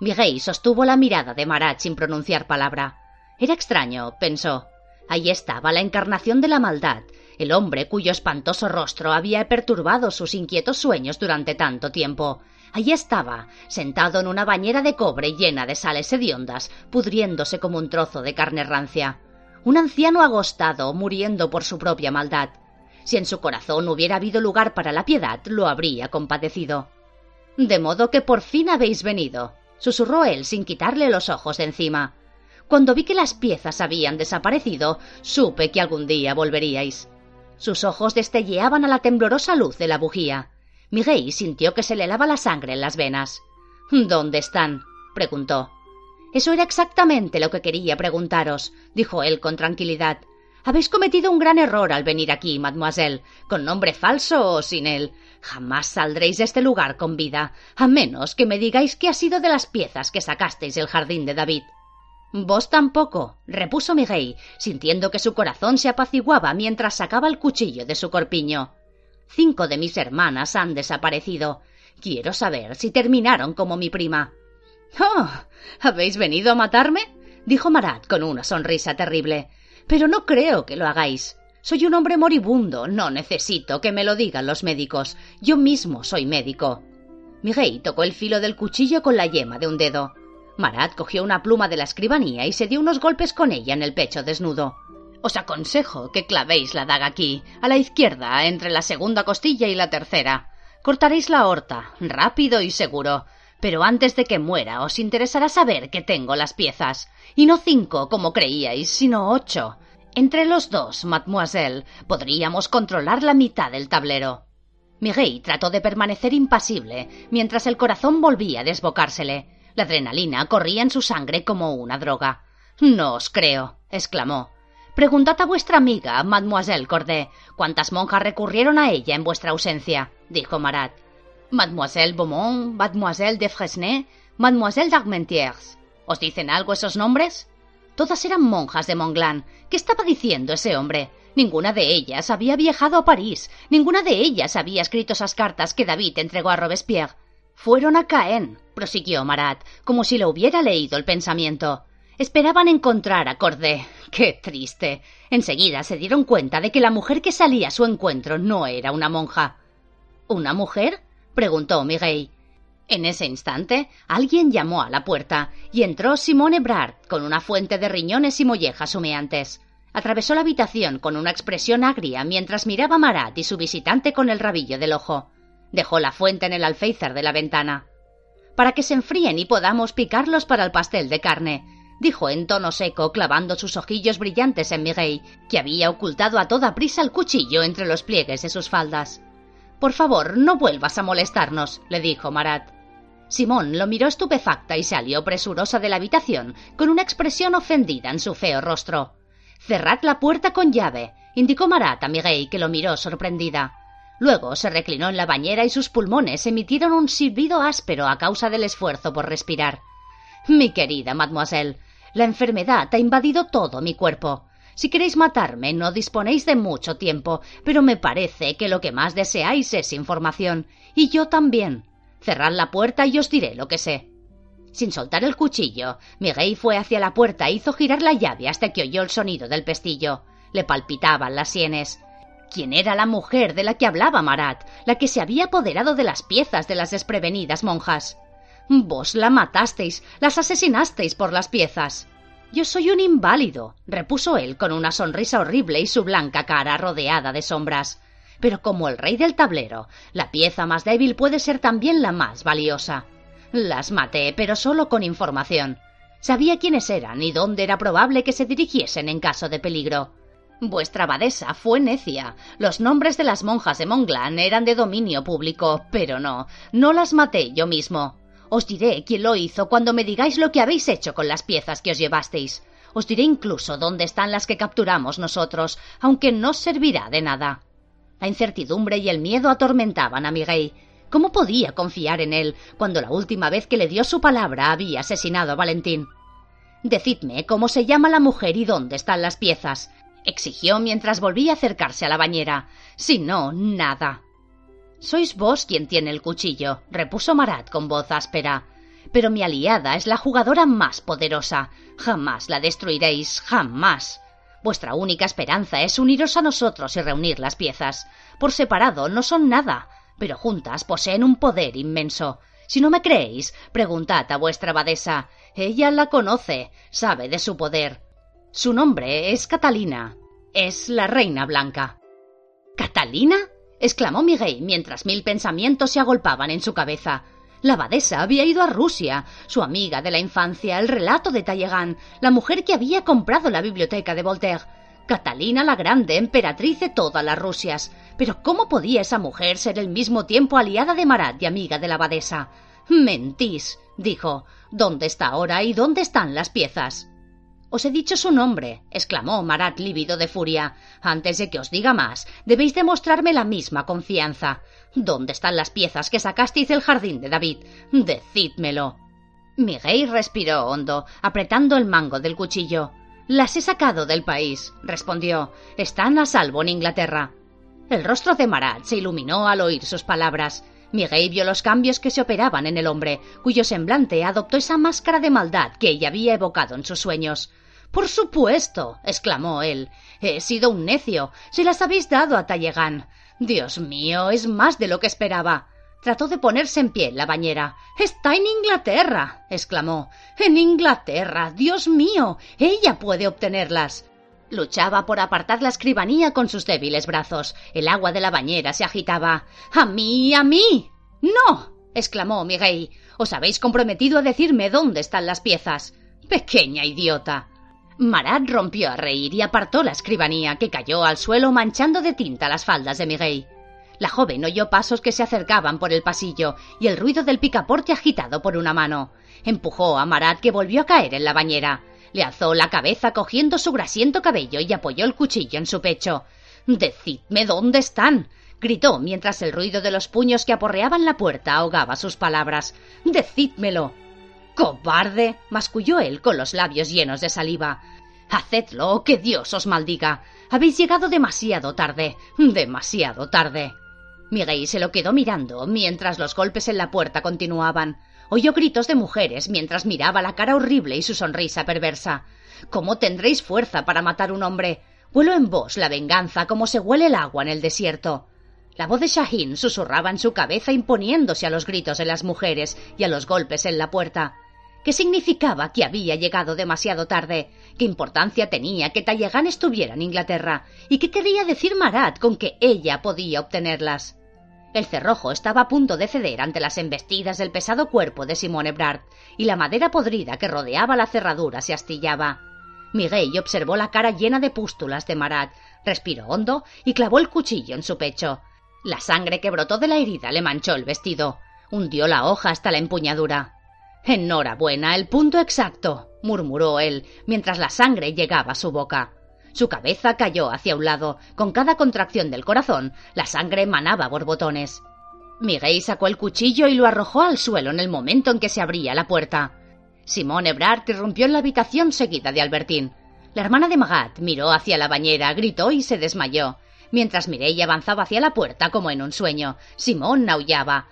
Miguel sostuvo la mirada de Marat sin pronunciar palabra. Era extraño, pensó. Ahí estaba la encarnación de la maldad, el hombre cuyo espantoso rostro había perturbado sus inquietos sueños durante tanto tiempo, Allí estaba, sentado en una bañera de cobre llena de sales hediondas, pudriéndose como un trozo de carne rancia. Un anciano agostado, muriendo por su propia maldad. Si en su corazón hubiera habido lugar para la piedad, lo habría compadecido. De modo que por fin habéis venido, susurró él sin quitarle los ojos de encima. Cuando vi que las piezas habían desaparecido, supe que algún día volveríais. Sus ojos destelleaban a la temblorosa luz de la bujía. Miguel sintió que se le lava la sangre en las venas. ¿Dónde están? preguntó. Eso era exactamente lo que quería preguntaros, dijo él con tranquilidad. Habéis cometido un gran error al venir aquí, mademoiselle, con nombre falso o sin él. Jamás saldréis de este lugar con vida, a menos que me digáis qué ha sido de las piezas que sacasteis del jardín de David. Vos tampoco, repuso Miguel, sintiendo que su corazón se apaciguaba mientras sacaba el cuchillo de su corpiño. Cinco de mis hermanas han desaparecido. Quiero saber si terminaron como mi prima. Oh. ¿Habéis venido a matarme? dijo Marat con una sonrisa terrible. Pero no creo que lo hagáis. Soy un hombre moribundo, no necesito que me lo digan los médicos. Yo mismo soy médico. Miguel tocó el filo del cuchillo con la yema de un dedo. Marat cogió una pluma de la escribanía y se dio unos golpes con ella en el pecho desnudo. Os aconsejo que clavéis la daga aquí, a la izquierda, entre la segunda costilla y la tercera. Cortaréis la horta, rápido y seguro. Pero antes de que muera os interesará saber que tengo las piezas. Y no cinco, como creíais, sino ocho. Entre los dos, mademoiselle, podríamos controlar la mitad del tablero. Miguel trató de permanecer impasible, mientras el corazón volvía a desbocársele. La adrenalina corría en su sangre como una droga. No os creo, exclamó. Preguntad a vuestra amiga, Mademoiselle Corday, cuántas monjas recurrieron a ella en vuestra ausencia, dijo Marat. Mademoiselle Beaumont, Mademoiselle de Fresnay, Mademoiselle d'Armentières. ¿Os dicen algo esos nombres? Todas eran monjas de Montglan. ¿Qué estaba diciendo ese hombre? Ninguna de ellas había viajado a París, ninguna de ellas había escrito esas cartas que David entregó a Robespierre. Fueron a Caen, prosiguió Marat, como si lo hubiera leído el pensamiento. Esperaban encontrar a Cordé. ¡Qué triste! Enseguida se dieron cuenta de que la mujer que salía a su encuentro no era una monja. ¿Una mujer? preguntó Miguel. En ese instante, alguien llamó a la puerta y entró Simone Ebrard con una fuente de riñones y mollejas humeantes. Atravesó la habitación con una expresión agria mientras miraba a Marat y su visitante con el rabillo del ojo. Dejó la fuente en el alféizar de la ventana. Para que se enfríen y podamos picarlos para el pastel de carne, dijo en tono seco, clavando sus ojillos brillantes en Miguel, que había ocultado a toda prisa el cuchillo entre los pliegues de sus faldas. Por favor, no vuelvas a molestarnos, le dijo Marat. Simón lo miró estupefacta y salió presurosa de la habitación, con una expresión ofendida en su feo rostro. Cerrad la puerta con llave, indicó Marat a Miguel, que lo miró sorprendida. Luego se reclinó en la bañera y sus pulmones emitieron un silbido áspero a causa del esfuerzo por respirar. Mi querida mademoiselle, la enfermedad ha invadido todo mi cuerpo. Si queréis matarme, no disponéis de mucho tiempo, pero me parece que lo que más deseáis es información. Y yo también. Cerrad la puerta y os diré lo que sé. Sin soltar el cuchillo, Miguel fue hacia la puerta e hizo girar la llave hasta que oyó el sonido del pestillo. Le palpitaban las sienes. ¿Quién era la mujer de la que hablaba Marat, la que se había apoderado de las piezas de las desprevenidas monjas? Vos la matasteis, las asesinasteis por las piezas. Yo soy un inválido, repuso él con una sonrisa horrible y su blanca cara rodeada de sombras. Pero como el rey del tablero, la pieza más débil puede ser también la más valiosa. Las maté, pero solo con información. Sabía quiénes eran y dónde era probable que se dirigiesen en caso de peligro. Vuestra abadesa fue necia. Los nombres de las monjas de Montglan eran de dominio público, pero no, no las maté yo mismo. Os diré quién lo hizo cuando me digáis lo que habéis hecho con las piezas que os llevasteis. Os diré incluso dónde están las que capturamos nosotros, aunque no servirá de nada. La incertidumbre y el miedo atormentaban a Miguel. ¿Cómo podía confiar en él cuando la última vez que le dio su palabra había asesinado a Valentín? Decidme cómo se llama la mujer y dónde están las piezas, exigió mientras volvía a acercarse a la bañera. Si no, nada. Sois vos quien tiene el cuchillo, repuso Marat con voz áspera. Pero mi aliada es la jugadora más poderosa. Jamás la destruiréis, jamás. Vuestra única esperanza es uniros a nosotros y reunir las piezas. Por separado no son nada, pero juntas poseen un poder inmenso. Si no me creéis, preguntad a vuestra abadesa. Ella la conoce, sabe de su poder. Su nombre es Catalina. Es la Reina Blanca. ¿Catalina? exclamó Miguel mientras mil pensamientos se agolpaban en su cabeza. La abadesa había ido a Rusia, su amiga de la infancia, el relato de Talleyrand, la mujer que había comprado la biblioteca de Voltaire. Catalina la Grande, emperatriz de todas las Rusias. Pero ¿cómo podía esa mujer ser al mismo tiempo aliada de Marat y amiga de la abadesa? Mentís, dijo. ¿Dónde está ahora y dónde están las piezas? Os he dicho su nombre, exclamó Marat lívido de furia. Antes de que os diga más, debéis demostrarme la misma confianza. ¿Dónde están las piezas que sacasteis del jardín de David? Decídmelo. Miguel respiró hondo, apretando el mango del cuchillo. Las he sacado del país, respondió. Están a salvo en Inglaterra. El rostro de Marat se iluminó al oír sus palabras. Miguel vio los cambios que se operaban en el hombre, cuyo semblante adoptó esa máscara de maldad que ella había evocado en sus sueños. Por supuesto, exclamó él. He sido un necio. Se las habéis dado a Talleyrand. Dios mío, es más de lo que esperaba. Trató de ponerse en pie la bañera. Está en Inglaterra. exclamó. En Inglaterra. Dios mío. Ella puede obtenerlas. Luchaba por apartar la escribanía con sus débiles brazos. El agua de la bañera se agitaba. ¡A mí! ¡A mí! ¡No! exclamó Miguel. Os habéis comprometido a decirme dónde están las piezas. Pequeña idiota. Marat rompió a reír y apartó la escribanía, que cayó al suelo manchando de tinta las faldas de Miguel. La joven oyó pasos que se acercaban por el pasillo y el ruido del picaporte agitado por una mano. Empujó a Marat, que volvió a caer en la bañera. Le alzó la cabeza cogiendo su grasiento cabello y apoyó el cuchillo en su pecho. Decidme dónde están. gritó mientras el ruido de los puños que aporreaban la puerta ahogaba sus palabras. Decídmelo. Cobarde. masculló él con los labios llenos de saliva. Hacedlo, que Dios os maldiga. Habéis llegado demasiado tarde. Demasiado tarde. Miguel se lo quedó mirando mientras los golpes en la puerta continuaban. Oyó gritos de mujeres mientras miraba la cara horrible y su sonrisa perversa. ¿Cómo tendréis fuerza para matar un hombre? Huelo en vos la venganza como se huele el agua en el desierto. La voz de Shahin susurraba en su cabeza imponiéndose a los gritos de las mujeres y a los golpes en la puerta. ¿Qué significaba que había llegado demasiado tarde? ¿Qué importancia tenía que Tallegan estuviera en Inglaterra? ¿Y qué quería decir Marat con que ella podía obtenerlas? El cerrojo estaba a punto de ceder ante las embestidas del pesado cuerpo de Simone Ebrard, y la madera podrida que rodeaba la cerradura se astillaba. Miguel observó la cara llena de pústulas de Marat, respiró hondo y clavó el cuchillo en su pecho. La sangre que brotó de la herida le manchó el vestido, hundió la hoja hasta la empuñadura. Enhorabuena, el punto exacto, murmuró él, mientras la sangre llegaba a su boca. Su cabeza cayó hacia un lado. Con cada contracción del corazón, la sangre emanaba borbotones. Miguel sacó el cuchillo y lo arrojó al suelo en el momento en que se abría la puerta. Simón Ebrard irrumpió en la habitación seguida de Albertín. La hermana de Magat miró hacia la bañera, gritó y se desmayó. Mientras Mireille avanzaba hacia la puerta como en un sueño, Simón aullaba.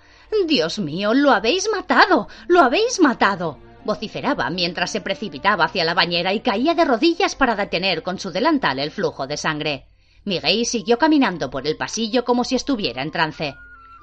Dios mío, lo habéis matado. lo habéis matado vociferaba mientras se precipitaba hacia la bañera y caía de rodillas para detener con su delantal el flujo de sangre. Miguel siguió caminando por el pasillo como si estuviera en trance.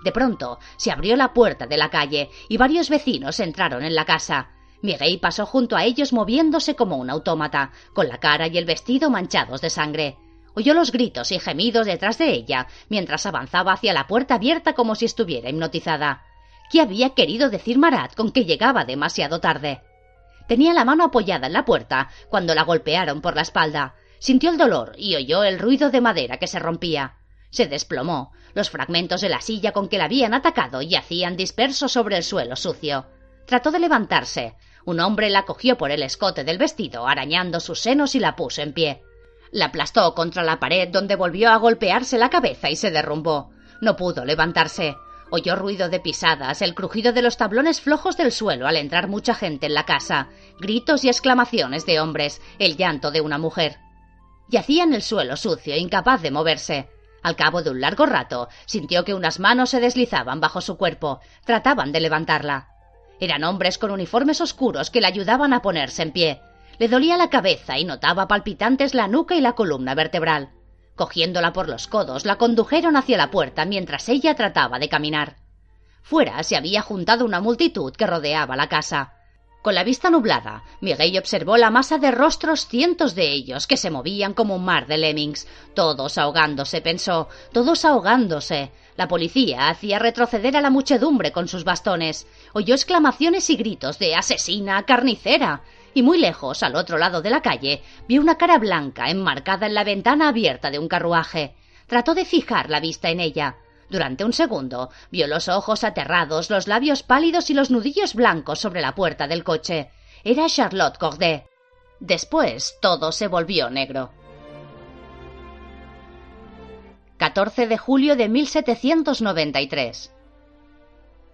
De pronto se abrió la puerta de la calle y varios vecinos entraron en la casa. Miguel pasó junto a ellos moviéndose como un autómata, con la cara y el vestido manchados de sangre. Oyó los gritos y gemidos detrás de ella, mientras avanzaba hacia la puerta abierta como si estuviera hipnotizada. ¿Qué había querido decir Marat con que llegaba demasiado tarde? Tenía la mano apoyada en la puerta cuando la golpearon por la espalda. Sintió el dolor y oyó el ruido de madera que se rompía. Se desplomó. Los fragmentos de la silla con que la habían atacado yacían dispersos sobre el suelo sucio. Trató de levantarse. Un hombre la cogió por el escote del vestido, arañando sus senos y la puso en pie. La aplastó contra la pared donde volvió a golpearse la cabeza y se derrumbó. No pudo levantarse. Oyó ruido de pisadas, el crujido de los tablones flojos del suelo al entrar mucha gente en la casa, gritos y exclamaciones de hombres, el llanto de una mujer. Yacía en el suelo sucio, incapaz de moverse. Al cabo de un largo rato, sintió que unas manos se deslizaban bajo su cuerpo, trataban de levantarla. Eran hombres con uniformes oscuros que le ayudaban a ponerse en pie. Le dolía la cabeza y notaba palpitantes la nuca y la columna vertebral. Cogiéndola por los codos, la condujeron hacia la puerta mientras ella trataba de caminar. Fuera se había juntado una multitud que rodeaba la casa. Con la vista nublada, Miguel observó la masa de rostros, cientos de ellos, que se movían como un mar de lemmings, todos ahogándose, pensó, todos ahogándose. La policía hacía retroceder a la muchedumbre con sus bastones. Oyó exclamaciones y gritos de asesina, carnicera y muy lejos, al otro lado de la calle, vio una cara blanca enmarcada en la ventana abierta de un carruaje. Trató de fijar la vista en ella. Durante un segundo vio los ojos aterrados, los labios pálidos y los nudillos blancos sobre la puerta del coche. Era Charlotte Corday. Después todo se volvió negro. 14 de julio de 1793.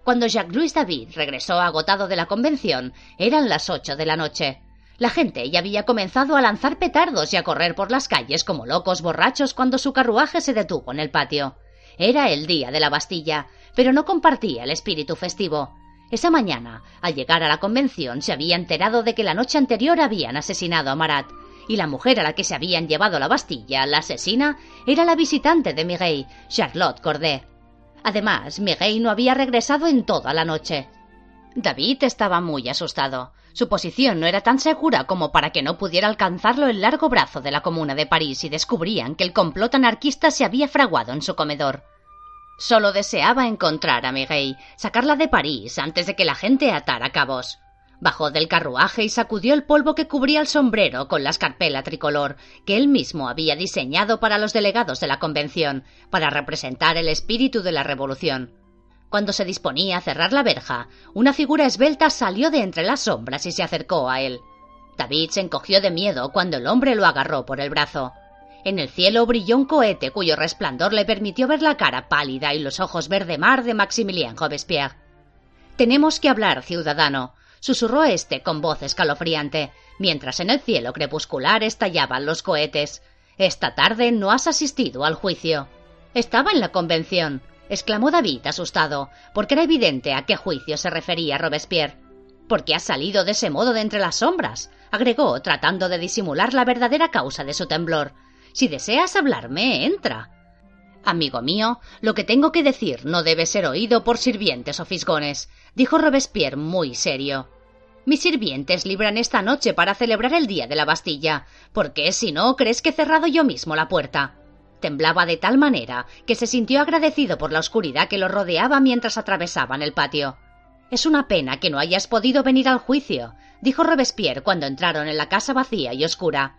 Cuando Jacques-Louis David regresó agotado de la convención, eran las ocho de la noche. La gente ya había comenzado a lanzar petardos y a correr por las calles como locos borrachos cuando su carruaje se detuvo en el patio. Era el día de la Bastilla, pero no compartía el espíritu festivo. Esa mañana, al llegar a la convención, se había enterado de que la noche anterior habían asesinado a Marat, y la mujer a la que se habían llevado la Bastilla, la asesina, era la visitante de Miguel, Charlotte Corday. Además, Miguel no había regresado en toda la noche. David estaba muy asustado. Su posición no era tan segura como para que no pudiera alcanzarlo el largo brazo de la Comuna de París y descubrían que el complot anarquista se había fraguado en su comedor. Solo deseaba encontrar a Miguel, sacarla de París antes de que la gente atara cabos. Bajó del carruaje y sacudió el polvo que cubría el sombrero con la escarpela tricolor que él mismo había diseñado para los delegados de la convención, para representar el espíritu de la revolución. Cuando se disponía a cerrar la verja, una figura esbelta salió de entre las sombras y se acercó a él. David se encogió de miedo cuando el hombre lo agarró por el brazo. En el cielo brilló un cohete cuyo resplandor le permitió ver la cara pálida y los ojos verde mar de Maximilien Robespierre. Tenemos que hablar, ciudadano, susurró éste con voz escalofriante, mientras en el cielo crepuscular estallaban los cohetes. Esta tarde no has asistido al juicio. Estaba en la convención, exclamó David asustado, porque era evidente a qué juicio se refería Robespierre. ¿Por qué has salido de ese modo de entre las sombras? agregó, tratando de disimular la verdadera causa de su temblor. Si deseas hablarme, entra. Amigo mío, lo que tengo que decir no debe ser oído por sirvientes o fisgones, dijo Robespierre muy serio. Mis sirvientes libran esta noche para celebrar el día de la Bastilla. ¿Por qué, si no, crees que he cerrado yo mismo la puerta? Temblaba de tal manera que se sintió agradecido por la oscuridad que lo rodeaba mientras atravesaban el patio. Es una pena que no hayas podido venir al juicio, dijo Robespierre cuando entraron en la casa vacía y oscura.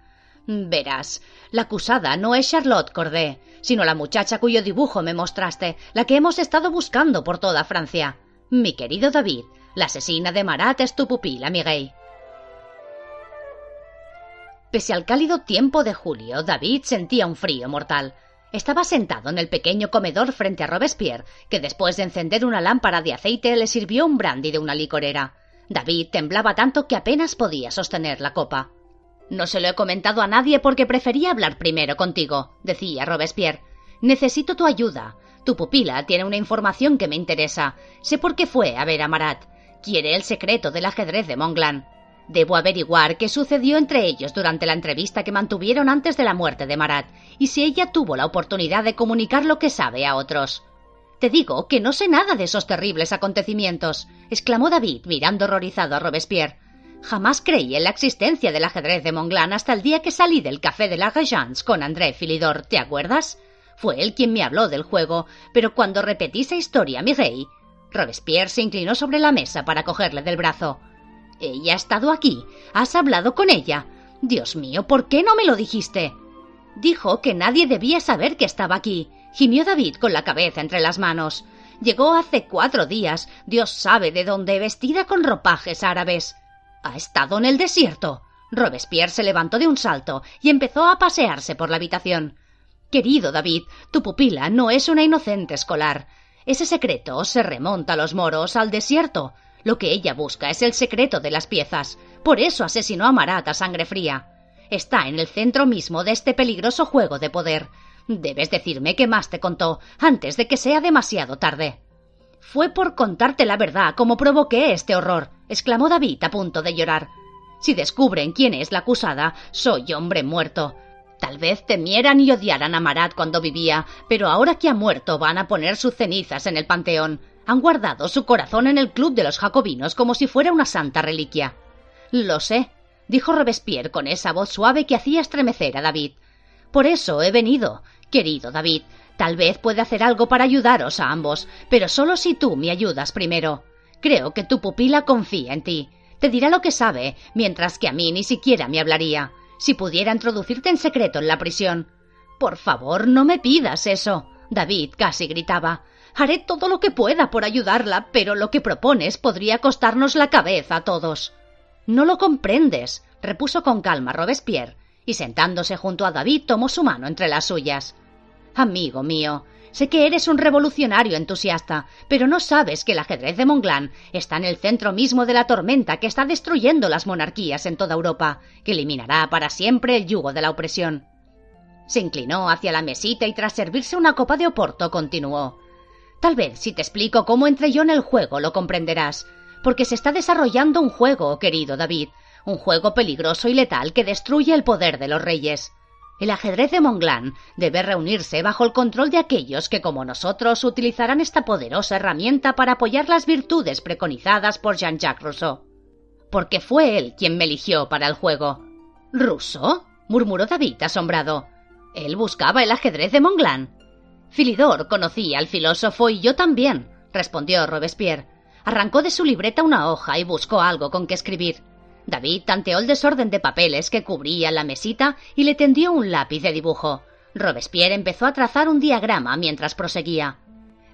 Verás, la acusada no es Charlotte Corday, sino la muchacha cuyo dibujo me mostraste, la que hemos estado buscando por toda Francia. Mi querido David, la asesina de Marat es tu pupila, Miguel. Pese al cálido tiempo de julio, David sentía un frío mortal. Estaba sentado en el pequeño comedor frente a Robespierre, que después de encender una lámpara de aceite le sirvió un brandy de una licorera. David temblaba tanto que apenas podía sostener la copa. No se lo he comentado a nadie porque prefería hablar primero contigo, decía Robespierre. Necesito tu ayuda. Tu pupila tiene una información que me interesa. Sé por qué fue a ver a Marat. Quiere el secreto del ajedrez de Montglan. Debo averiguar qué sucedió entre ellos durante la entrevista que mantuvieron antes de la muerte de Marat y si ella tuvo la oportunidad de comunicar lo que sabe a otros. Te digo que no sé nada de esos terribles acontecimientos, exclamó David mirando horrorizado a Robespierre. Jamás creí en la existencia del ajedrez de Montglan hasta el día que salí del café de la Regence con André Philidor, ¿te acuerdas? Fue él quien me habló del juego, pero cuando repetí esa historia mi rey, Robespierre se inclinó sobre la mesa para cogerle del brazo. Ella ha estado aquí. ¿Has hablado con ella? Dios mío, ¿por qué no me lo dijiste? Dijo que nadie debía saber que estaba aquí. Gimió David con la cabeza entre las manos. Llegó hace cuatro días, Dios sabe de dónde, vestida con ropajes árabes. Ha estado en el desierto. Robespierre se levantó de un salto y empezó a pasearse por la habitación. Querido David, tu pupila no es una inocente escolar. Ese secreto se remonta a los moros, al desierto. Lo que ella busca es el secreto de las piezas. Por eso asesinó a Marat a sangre fría. Está en el centro mismo de este peligroso juego de poder. Debes decirme qué más te contó antes de que sea demasiado tarde. Fue por contarte la verdad como provoqué este horror, exclamó David a punto de llorar. Si descubren quién es la acusada, soy hombre muerto. Tal vez temieran y odiaran a Marat cuando vivía, pero ahora que ha muerto van a poner sus cenizas en el panteón. Han guardado su corazón en el club de los jacobinos como si fuera una santa reliquia. Lo sé, dijo Robespierre con esa voz suave que hacía estremecer a David. Por eso he venido, querido David. Tal vez pueda hacer algo para ayudaros a ambos, pero solo si tú me ayudas primero. Creo que tu pupila confía en ti. Te dirá lo que sabe, mientras que a mí ni siquiera me hablaría si pudiera introducirte en secreto en la prisión. Por favor, no me pidas eso. David casi gritaba. Haré todo lo que pueda por ayudarla, pero lo que propones podría costarnos la cabeza a todos. No lo comprendes, repuso con calma Robespierre, y sentándose junto a David tomó su mano entre las suyas. Amigo mío, Sé que eres un revolucionario entusiasta, pero no sabes que el ajedrez de Montglan está en el centro mismo de la tormenta que está destruyendo las monarquías en toda Europa, que eliminará para siempre el yugo de la opresión. Se inclinó hacia la mesita y tras servirse una copa de oporto continuó. Tal vez si te explico cómo entré yo en el juego lo comprenderás, porque se está desarrollando un juego, querido David, un juego peligroso y letal que destruye el poder de los reyes. El ajedrez de Montglan debe reunirse bajo el control de aquellos que, como nosotros, utilizarán esta poderosa herramienta para apoyar las virtudes preconizadas por Jean-Jacques Rousseau. Porque fue él quien me eligió para el juego. ¿Rousseau? murmuró David asombrado. Él buscaba el ajedrez de Montglan. Filidor conocía al filósofo y yo también, respondió Robespierre. Arrancó de su libreta una hoja y buscó algo con que escribir. David tanteó el desorden de papeles que cubría la mesita y le tendió un lápiz de dibujo. Robespierre empezó a trazar un diagrama mientras proseguía.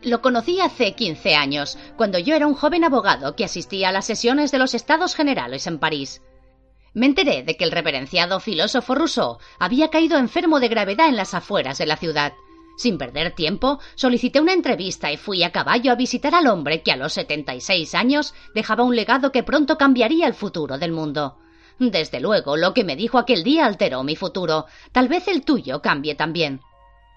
Lo conocí hace quince años, cuando yo era un joven abogado que asistía a las sesiones de los Estados Generales en París. Me enteré de que el reverenciado filósofo Rousseau había caído enfermo de gravedad en las afueras de la ciudad. Sin perder tiempo, solicité una entrevista y fui a caballo a visitar al hombre que a los 76 años dejaba un legado que pronto cambiaría el futuro del mundo. Desde luego, lo que me dijo aquel día alteró mi futuro. Tal vez el tuyo cambie también.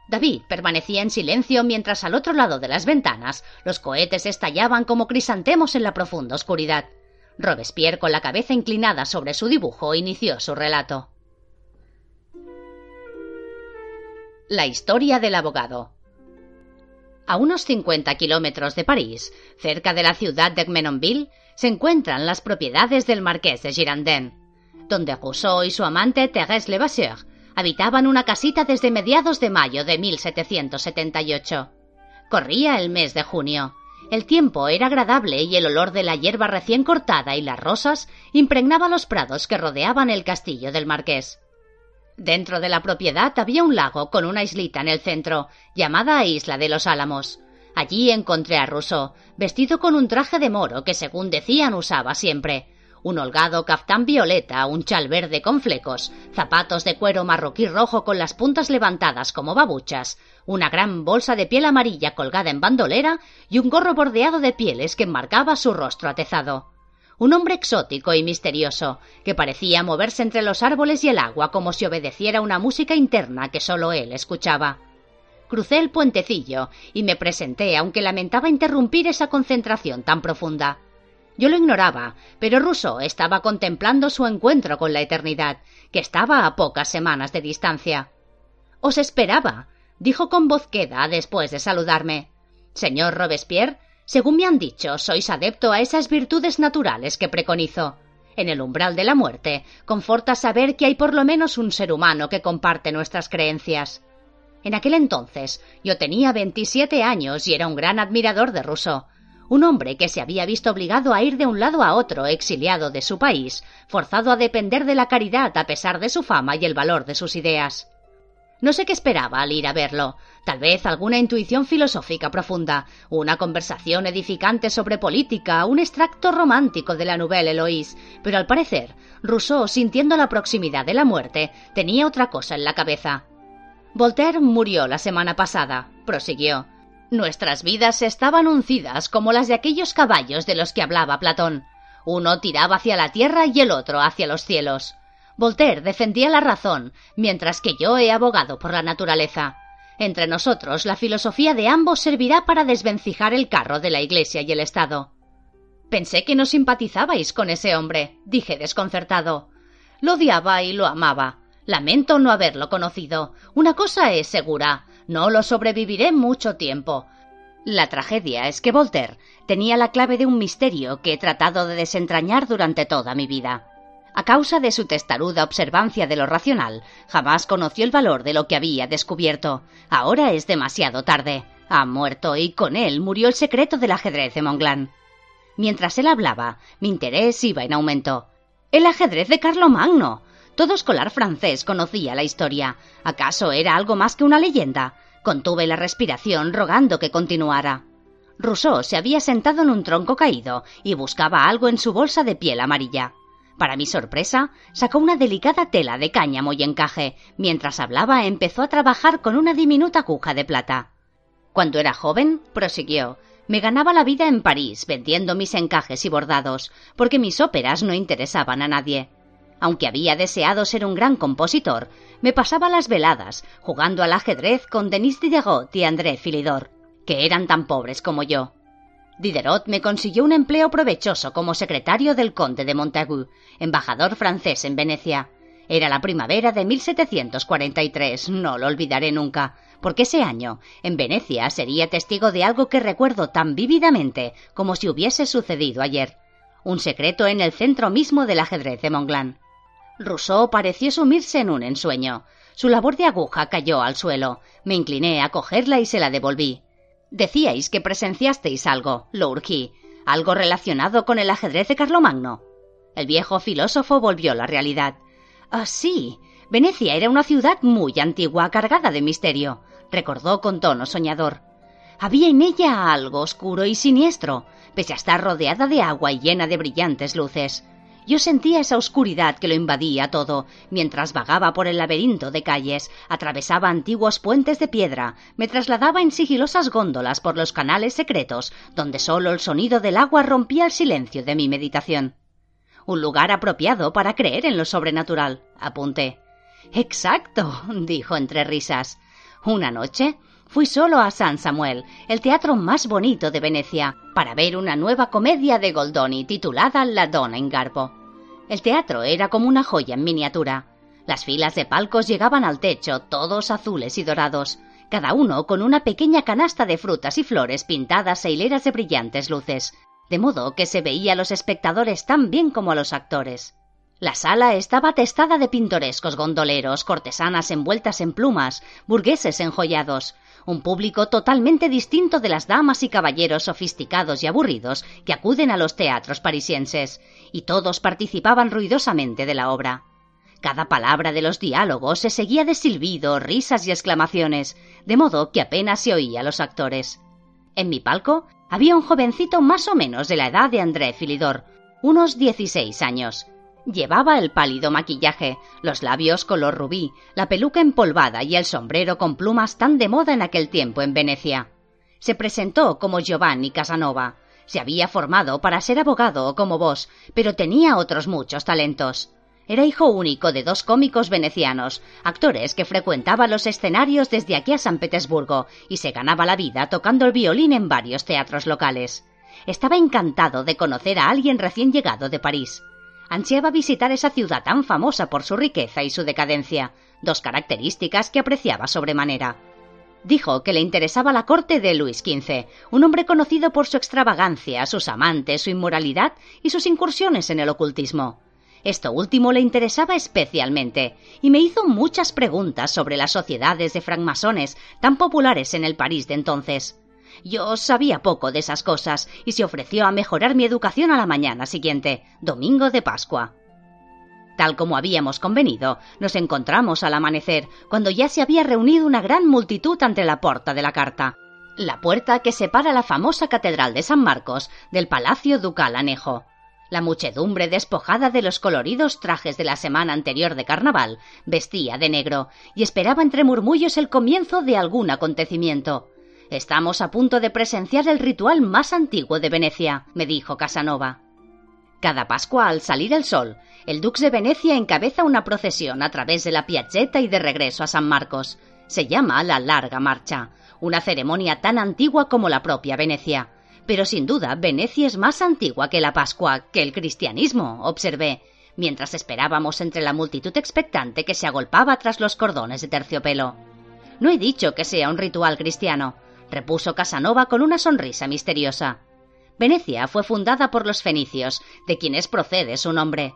David permanecía en silencio mientras al otro lado de las ventanas los cohetes estallaban como crisantemos en la profunda oscuridad. Robespierre, con la cabeza inclinada sobre su dibujo, inició su relato. La historia del abogado. A unos 50 kilómetros de París, cerca de la ciudad de Menonville, se encuentran las propiedades del marqués de Girardin, donde Rousseau y su amante Thérèse Levasseur habitaban una casita desde mediados de mayo de 1778. Corría el mes de junio. El tiempo era agradable y el olor de la hierba recién cortada y las rosas impregnaba los prados que rodeaban el castillo del marqués. Dentro de la propiedad había un lago con una islita en el centro, llamada Isla de los Álamos. Allí encontré a Rousseau, vestido con un traje de moro que según decían usaba siempre, un holgado caftán violeta, un chal verde con flecos, zapatos de cuero marroquí rojo con las puntas levantadas como babuchas, una gran bolsa de piel amarilla colgada en bandolera y un gorro bordeado de pieles que enmarcaba su rostro atezado. Un hombre exótico y misterioso, que parecía moverse entre los árboles y el agua como si obedeciera una música interna que sólo él escuchaba. Crucé el puentecillo y me presenté, aunque lamentaba interrumpir esa concentración tan profunda. Yo lo ignoraba, pero Rousseau estaba contemplando su encuentro con la eternidad, que estaba a pocas semanas de distancia. Os esperaba, dijo con voz queda después de saludarme. Señor Robespierre, según me han dicho, sois adepto a esas virtudes naturales que preconizo. En el umbral de la muerte, conforta saber que hay por lo menos un ser humano que comparte nuestras creencias. En aquel entonces yo tenía veintisiete años y era un gran admirador de Rousseau, un hombre que se había visto obligado a ir de un lado a otro, exiliado de su país, forzado a depender de la caridad a pesar de su fama y el valor de sus ideas. No sé qué esperaba al ir a verlo. Tal vez alguna intuición filosófica profunda, una conversación edificante sobre política, un extracto romántico de la Nouvelle Eloise, pero al parecer, Rousseau, sintiendo la proximidad de la muerte, tenía otra cosa en la cabeza. Voltaire murió la semana pasada, prosiguió. Nuestras vidas estaban uncidas como las de aquellos caballos de los que hablaba Platón. Uno tiraba hacia la tierra y el otro hacia los cielos. Voltaire defendía la razón, mientras que yo he abogado por la naturaleza. Entre nosotros, la filosofía de ambos servirá para desvencijar el carro de la Iglesia y el Estado. Pensé que no simpatizabais con ese hombre, dije desconcertado. Lo odiaba y lo amaba. Lamento no haberlo conocido. Una cosa es segura. No lo sobreviviré mucho tiempo. La tragedia es que Voltaire tenía la clave de un misterio que he tratado de desentrañar durante toda mi vida. A causa de su testaruda observancia de lo racional, jamás conoció el valor de lo que había descubierto. Ahora es demasiado tarde. Ha muerto y con él murió el secreto del ajedrez de Monglán. Mientras él hablaba, mi interés iba en aumento. El ajedrez de Carlomagno. Todo escolar francés conocía la historia. ¿Acaso era algo más que una leyenda? Contuve la respiración rogando que continuara. Rousseau se había sentado en un tronco caído y buscaba algo en su bolsa de piel amarilla. Para mi sorpresa, sacó una delicada tela de cáñamo y encaje. Mientras hablaba, empezó a trabajar con una diminuta aguja de plata. Cuando era joven, prosiguió, me ganaba la vida en París vendiendo mis encajes y bordados, porque mis óperas no interesaban a nadie. Aunque había deseado ser un gran compositor, me pasaba las veladas jugando al ajedrez con Denis Diderot y André Philidor, que eran tan pobres como yo. Diderot me consiguió un empleo provechoso como secretario del conde de Montagu, embajador francés en Venecia. Era la primavera de 1743, no lo olvidaré nunca, porque ese año, en Venecia, sería testigo de algo que recuerdo tan vívidamente como si hubiese sucedido ayer. Un secreto en el centro mismo del ajedrez de Monglán. Rousseau pareció sumirse en un ensueño. Su labor de aguja cayó al suelo. Me incliné a cogerla y se la devolví. Decíais que presenciasteis algo, lo urgí, algo relacionado con el ajedrez de Carlomagno. El viejo filósofo volvió a la realidad. Ah, sí. Venecia era una ciudad muy antigua, cargada de misterio, recordó con tono soñador. Había en ella algo oscuro y siniestro, pese a estar rodeada de agua y llena de brillantes luces Yo sentía esa oscuridad que lo invadía todo, mientras vagaba por el laberinto de calles, atravesaba antiguos puentes de piedra, me trasladaba en sigilosas góndolas por los canales secretos, donde solo el sonido del agua rompía el silencio de mi meditación. Un lugar apropiado para creer en lo sobrenatural, apunté. Exacto, dijo entre risas. Una noche fui solo a San Samuel, el teatro más bonito de Venecia, para ver una nueva comedia de Goldoni titulada La Donna in Garbo. El teatro era como una joya en miniatura. Las filas de palcos llegaban al techo, todos azules y dorados, cada uno con una pequeña canasta de frutas y flores pintadas e hileras de brillantes luces, de modo que se veía a los espectadores tan bien como a los actores. La sala estaba atestada de pintorescos gondoleros, cortesanas envueltas en plumas, burgueses enjollados, un público totalmente distinto de las damas y caballeros sofisticados y aburridos que acuden a los teatros parisienses, y todos participaban ruidosamente de la obra. Cada palabra de los diálogos se seguía de silbido, risas y exclamaciones, de modo que apenas se oía a los actores. En mi palco había un jovencito más o menos de la edad de André Filidor, unos dieciséis años, Llevaba el pálido maquillaje, los labios color rubí, la peluca empolvada y el sombrero con plumas tan de moda en aquel tiempo en Venecia. Se presentó como Giovanni Casanova. Se había formado para ser abogado como vos, pero tenía otros muchos talentos. Era hijo único de dos cómicos venecianos, actores que frecuentaban los escenarios desde aquí a San Petersburgo y se ganaba la vida tocando el violín en varios teatros locales. Estaba encantado de conocer a alguien recién llegado de París ansiaba visitar esa ciudad tan famosa por su riqueza y su decadencia, dos características que apreciaba sobremanera. Dijo que le interesaba la corte de Luis XV, un hombre conocido por su extravagancia, sus amantes, su inmoralidad y sus incursiones en el ocultismo. Esto último le interesaba especialmente, y me hizo muchas preguntas sobre las sociedades de francmasones tan populares en el París de entonces. Yo sabía poco de esas cosas y se ofreció a mejorar mi educación a la mañana siguiente, domingo de Pascua. Tal como habíamos convenido, nos encontramos al amanecer, cuando ya se había reunido una gran multitud ante la puerta de la carta, la puerta que separa la famosa Catedral de San Marcos del Palacio Ducal Anejo. La muchedumbre despojada de los coloridos trajes de la semana anterior de carnaval vestía de negro y esperaba entre murmullos el comienzo de algún acontecimiento. Estamos a punto de presenciar el ritual más antiguo de Venecia, me dijo Casanova. Cada Pascua, al salir el sol, el Dux de Venecia encabeza una procesión a través de la Piazzetta y de regreso a San Marcos. Se llama la Larga Marcha, una ceremonia tan antigua como la propia Venecia. Pero sin duda, Venecia es más antigua que la Pascua, que el cristianismo, observé, mientras esperábamos entre la multitud expectante que se agolpaba tras los cordones de terciopelo. No he dicho que sea un ritual cristiano repuso Casanova con una sonrisa misteriosa. Venecia fue fundada por los fenicios, de quienes procede su nombre.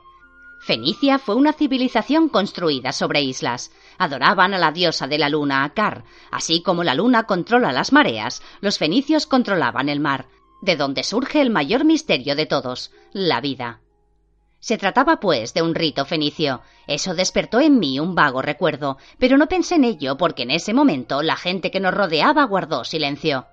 Fenicia fue una civilización construida sobre islas. Adoraban a la diosa de la luna, Acar. Así como la luna controla las mareas, los fenicios controlaban el mar, de donde surge el mayor misterio de todos, la vida. Se trataba, pues, de un rito fenicio. Eso despertó en mí un vago recuerdo, pero no pensé en ello porque en ese momento la gente que nos rodeaba guardó silencio.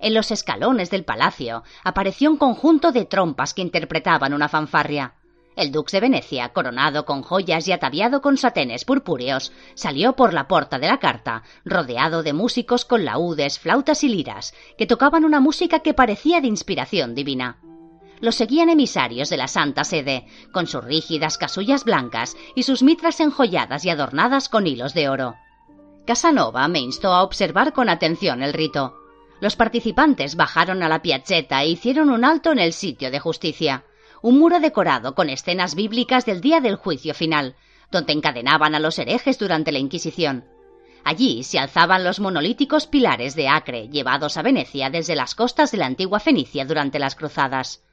En los escalones del palacio apareció un conjunto de trompas que interpretaban una fanfarria. El dux de Venecia, coronado con joyas y ataviado con satenes purpúreos, salió por la puerta de la carta, rodeado de músicos con laúdes, flautas y liras, que tocaban una música que parecía de inspiración divina lo seguían emisarios de la Santa Sede, con sus rígidas casullas blancas y sus mitras enjolladas y adornadas con hilos de oro. Casanova me instó a observar con atención el rito. Los participantes bajaron a la piazzetta e hicieron un alto en el sitio de justicia, un muro decorado con escenas bíblicas del día del juicio final, donde encadenaban a los herejes durante la Inquisición. Allí se alzaban los monolíticos pilares de Acre, llevados a Venecia desde las costas de la antigua Fenicia durante las cruzadas.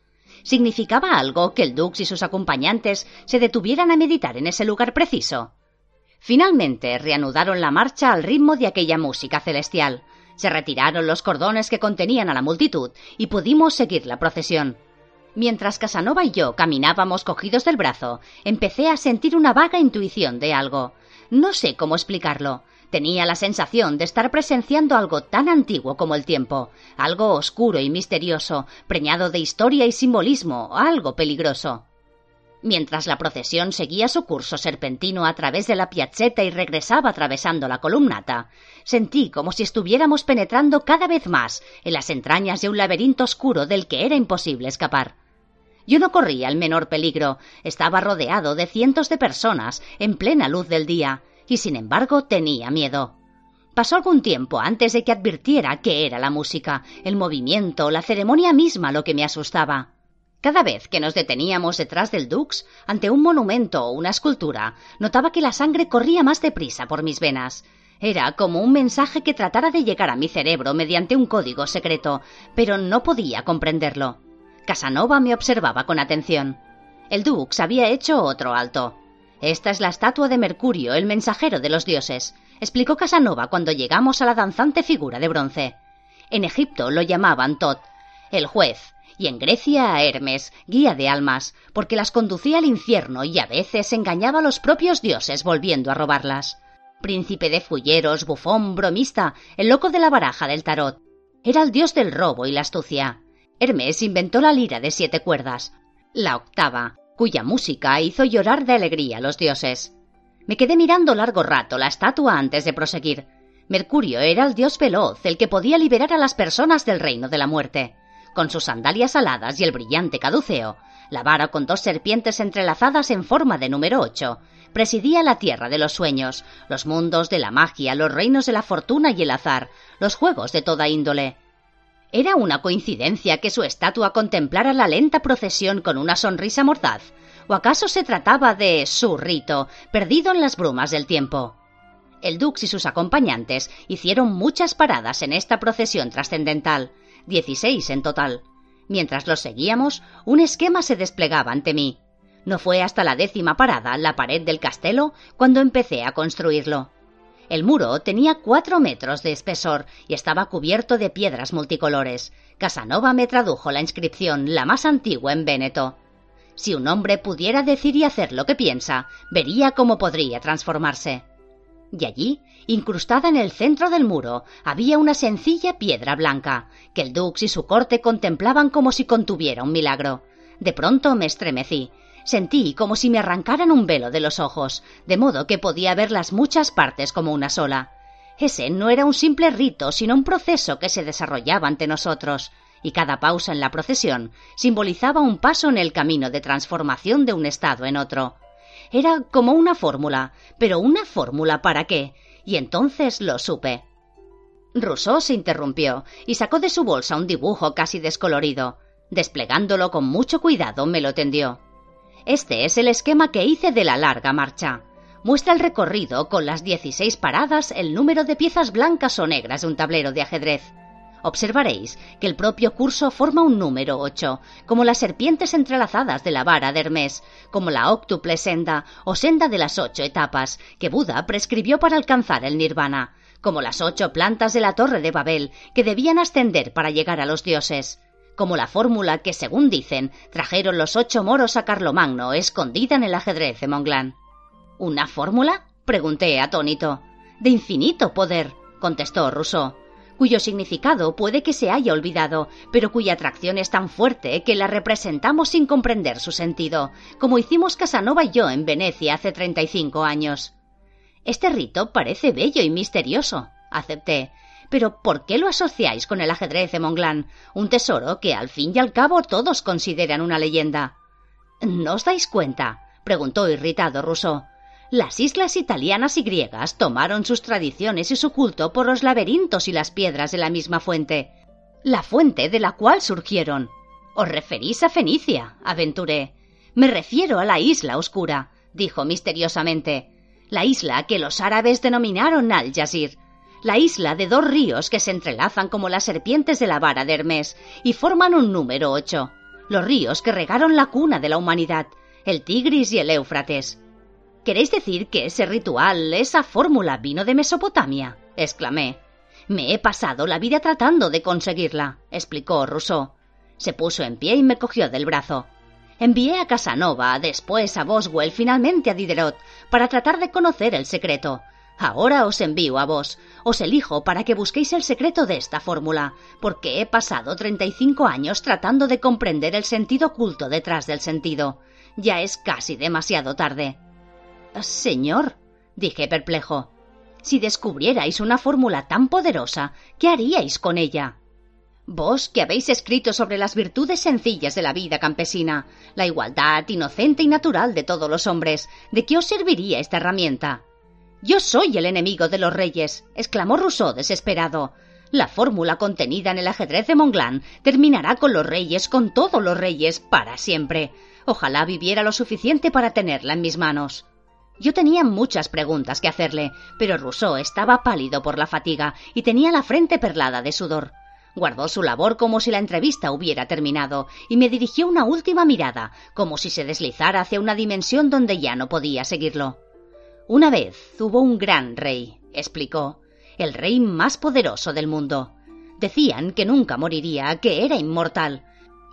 ¿Significaba algo que el Dux y sus acompañantes se detuvieran a meditar en ese lugar preciso? Finalmente reanudaron la marcha al ritmo de aquella música celestial. Se retiraron los cordones que contenían a la multitud y pudimos seguir la procesión. Mientras Casanova y yo caminábamos cogidos del brazo, empecé a sentir una vaga intuición de algo. No sé cómo explicarlo. Tenía la sensación de estar presenciando algo tan antiguo como el tiempo, algo oscuro y misterioso, preñado de historia y simbolismo, algo peligroso. Mientras la procesión seguía su curso serpentino a través de la piazzetta y regresaba atravesando la columnata, sentí como si estuviéramos penetrando cada vez más en las entrañas de un laberinto oscuro del que era imposible escapar. Yo no corría el menor peligro, estaba rodeado de cientos de personas en plena luz del día, y sin embargo tenía miedo. Pasó algún tiempo antes de que advirtiera qué era la música, el movimiento, la ceremonia misma lo que me asustaba. Cada vez que nos deteníamos detrás del Dux, ante un monumento o una escultura, notaba que la sangre corría más deprisa por mis venas. Era como un mensaje que tratara de llegar a mi cerebro mediante un código secreto, pero no podía comprenderlo. Casanova me observaba con atención. El Dux había hecho otro alto. Esta es la estatua de Mercurio, el mensajero de los dioses, explicó Casanova cuando llegamos a la danzante figura de bronce. En Egipto lo llamaban Tot, el juez, y en Grecia a Hermes, guía de almas, porque las conducía al infierno y a veces engañaba a los propios dioses volviendo a robarlas. Príncipe de fulleros, bufón, bromista, el loco de la baraja del tarot. Era el dios del robo y la astucia. Hermes inventó la lira de siete cuerdas, la octava, cuya música hizo llorar de alegría a los dioses. Me quedé mirando largo rato la estatua antes de proseguir. Mercurio era el dios veloz, el que podía liberar a las personas del reino de la muerte con sus sandalias aladas y el brillante caduceo, la vara con dos serpientes entrelazadas en forma de número ocho, presidía la tierra de los sueños, los mundos de la magia, los reinos de la fortuna y el azar, los juegos de toda índole. ¿Era una coincidencia que su estatua contemplara la lenta procesión con una sonrisa mordaz? ¿O acaso se trataba de su rito, perdido en las brumas del tiempo? El Dux y sus acompañantes hicieron muchas paradas en esta procesión trascendental, dieciséis en total. Mientras los seguíamos, un esquema se desplegaba ante mí. No fue hasta la décima parada, la pared del castelo, cuando empecé a construirlo. El muro tenía cuatro metros de espesor y estaba cubierto de piedras multicolores. Casanova me tradujo la inscripción, la más antigua en Véneto. Si un hombre pudiera decir y hacer lo que piensa, vería cómo podría transformarse. Y allí Incrustada en el centro del muro había una sencilla piedra blanca, que el dux y su corte contemplaban como si contuviera un milagro. De pronto me estremecí. Sentí como si me arrancaran un velo de los ojos, de modo que podía ver las muchas partes como una sola. Ese no era un simple rito, sino un proceso que se desarrollaba ante nosotros, y cada pausa en la procesión simbolizaba un paso en el camino de transformación de un estado en otro. Era como una fórmula, pero ¿una fórmula para qué? y entonces lo supe. Rousseau se interrumpió y sacó de su bolsa un dibujo casi descolorido. Desplegándolo con mucho cuidado, me lo tendió. Este es el esquema que hice de la larga marcha. Muestra el recorrido con las 16 paradas, el número de piezas blancas o negras de un tablero de ajedrez. Observaréis que el propio curso forma un número 8, como las serpientes entrelazadas de la vara de Hermes, como la octuple senda o senda de las ocho etapas que Buda prescribió para alcanzar el nirvana, como las ocho plantas de la torre de Babel que debían ascender para llegar a los dioses, como la fórmula que, según dicen, trajeron los ocho moros a Carlomagno escondida en el ajedrez de Monglán. ¿Una fórmula? pregunté atónito. De infinito poder, contestó Rousseau cuyo significado puede que se haya olvidado, pero cuya atracción es tan fuerte que la representamos sin comprender su sentido, como hicimos Casanova y yo en Venecia hace 35 años. Este rito parece bello y misterioso, acepté. Pero ¿por qué lo asociáis con el ajedrez de Monglán, un tesoro que al fin y al cabo todos consideran una leyenda? ¿No os dais cuenta? preguntó irritado Rousseau. Las islas italianas y griegas tomaron sus tradiciones y su culto por los laberintos y las piedras de la misma fuente, la fuente de la cual surgieron. ¿Os referís a Fenicia? aventuré. Me refiero a la isla oscura, dijo misteriosamente. La isla que los árabes denominaron Al Yazir. La isla de dos ríos que se entrelazan como las serpientes de la vara de Hermes y forman un número ocho. Los ríos que regaron la cuna de la humanidad, el Tigris y el Éufrates. ¿Queréis decir que ese ritual, esa fórmula vino de Mesopotamia? exclamé. Me he pasado la vida tratando de conseguirla, explicó Rousseau. Se puso en pie y me cogió del brazo. Envié a Casanova, después a Boswell, finalmente a Diderot, para tratar de conocer el secreto. Ahora os envío a vos. Os elijo para que busquéis el secreto de esta fórmula, porque he pasado treinta y cinco años tratando de comprender el sentido oculto detrás del sentido Ya es casi demasiado tarde. Señor, dije perplejo, si descubrierais una fórmula tan poderosa, ¿qué haríais con ella? Vos que habéis escrito sobre las virtudes sencillas de la vida campesina, la igualdad inocente y natural de todos los hombres, ¿de qué os serviría esta herramienta? Yo soy el enemigo de los reyes, exclamó Rousseau desesperado. La fórmula contenida en el ajedrez de Monglán terminará con los reyes, con todos los reyes, para siempre. Ojalá viviera lo suficiente para tenerla en mis manos. Yo tenía muchas preguntas que hacerle, pero Rousseau estaba pálido por la fatiga y tenía la frente perlada de sudor. Guardó su labor como si la entrevista hubiera terminado y me dirigió una última mirada, como si se deslizara hacia una dimensión donde ya no podía seguirlo. Una vez hubo un gran rey, explicó, el rey más poderoso del mundo. Decían que nunca moriría, que era inmortal.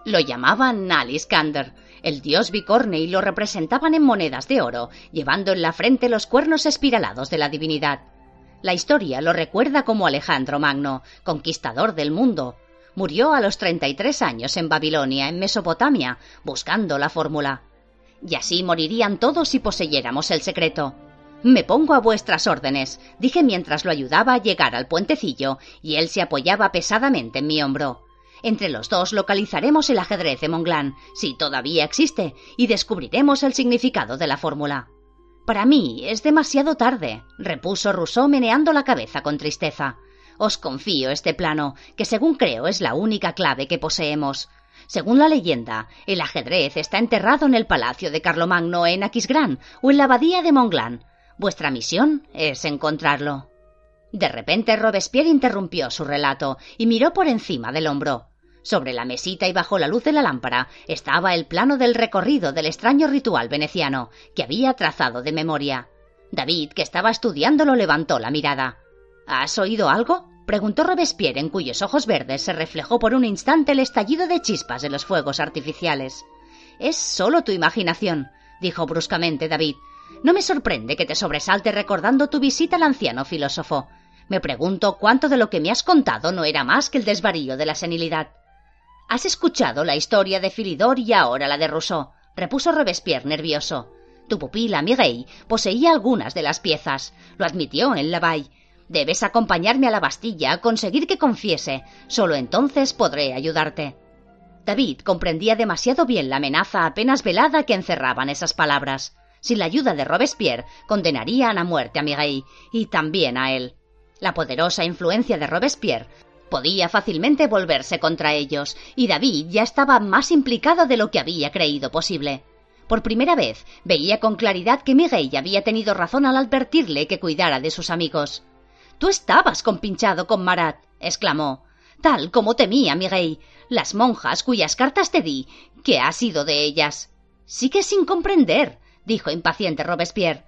Lo llamaban Aliskander, el dios bicorne, y lo representaban en monedas de oro, llevando en la frente los cuernos espiralados de la divinidad. La historia lo recuerda como Alejandro Magno, conquistador del mundo. Murió a los 33 años en Babilonia, en Mesopotamia, buscando la fórmula. Y así morirían todos si poseyéramos el secreto. Me pongo a vuestras órdenes, dije mientras lo ayudaba a llegar al puentecillo, y él se apoyaba pesadamente en mi hombro. Entre los dos localizaremos el ajedrez de Monglán, si todavía existe, y descubriremos el significado de la fórmula. Para mí es demasiado tarde, repuso Rousseau meneando la cabeza con tristeza. Os confío este plano, que según creo es la única clave que poseemos. Según la leyenda, el ajedrez está enterrado en el palacio de Carlomagno en Aquisgrán o en la abadía de Monglán. Vuestra misión es encontrarlo. De repente Robespierre interrumpió su relato y miró por encima del hombro. Sobre la mesita y bajo la luz de la lámpara estaba el plano del recorrido del extraño ritual veneciano que había trazado de memoria. David, que estaba estudiándolo, levantó la mirada. ¿Has oído algo? preguntó Robespierre, en cuyos ojos verdes se reflejó por un instante el estallido de chispas de los fuegos artificiales. Es solo tu imaginación, dijo bruscamente David. No me sorprende que te sobresalte recordando tu visita al anciano filósofo. Me pregunto cuánto de lo que me has contado no era más que el desvarío de la senilidad. Has escuchado la historia de Filidor y ahora la de Rousseau, repuso Robespierre nervioso. Tu pupila, Mireille, poseía algunas de las piezas. Lo admitió en Lavalle. Debes acompañarme a la Bastilla a conseguir que confiese. Solo entonces podré ayudarte. David comprendía demasiado bien la amenaza apenas velada que encerraban esas palabras. Sin la ayuda de Robespierre, condenarían a muerte a Mireille y también a él. La poderosa influencia de Robespierre Podía fácilmente volverse contra ellos, y David ya estaba más implicado de lo que había creído posible. Por primera vez veía con claridad que Miguel había tenido razón al advertirle que cuidara de sus amigos. Tú estabas compinchado con Marat, exclamó. Tal como temía Miguel. Las monjas cuyas cartas te di, ¿qué ha sido de ellas? Sigue sin comprender, dijo impaciente Robespierre.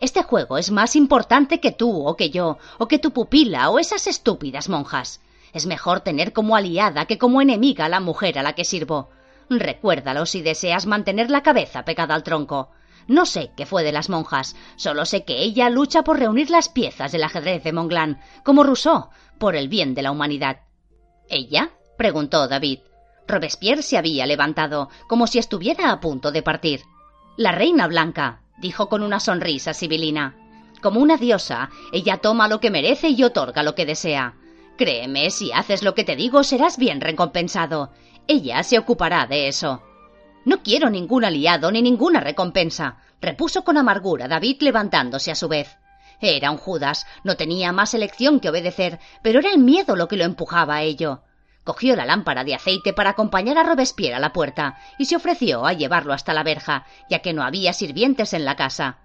Este juego es más importante que tú o que yo, o que tu pupila o esas estúpidas monjas. Es mejor tener como aliada que como enemiga a la mujer a la que sirvo. Recuérdalo si deseas mantener la cabeza pegada al tronco. No sé qué fue de las monjas, solo sé que ella lucha por reunir las piezas del ajedrez de Monglán, como Rousseau, por el bien de la humanidad. ¿Ella? preguntó David. Robespierre se había levantado, como si estuviera a punto de partir. La reina blanca, dijo con una sonrisa sibilina. Como una diosa, ella toma lo que merece y otorga lo que desea. Créeme, si haces lo que te digo serás bien recompensado. Ella se ocupará de eso. No quiero ningún aliado ni ninguna recompensa, repuso con amargura David levantándose a su vez. Era un Judas, no tenía más elección que obedecer, pero era el miedo lo que lo empujaba a ello. Cogió la lámpara de aceite para acompañar a Robespierre a la puerta y se ofreció a llevarlo hasta la verja, ya que no había sirvientes en la casa.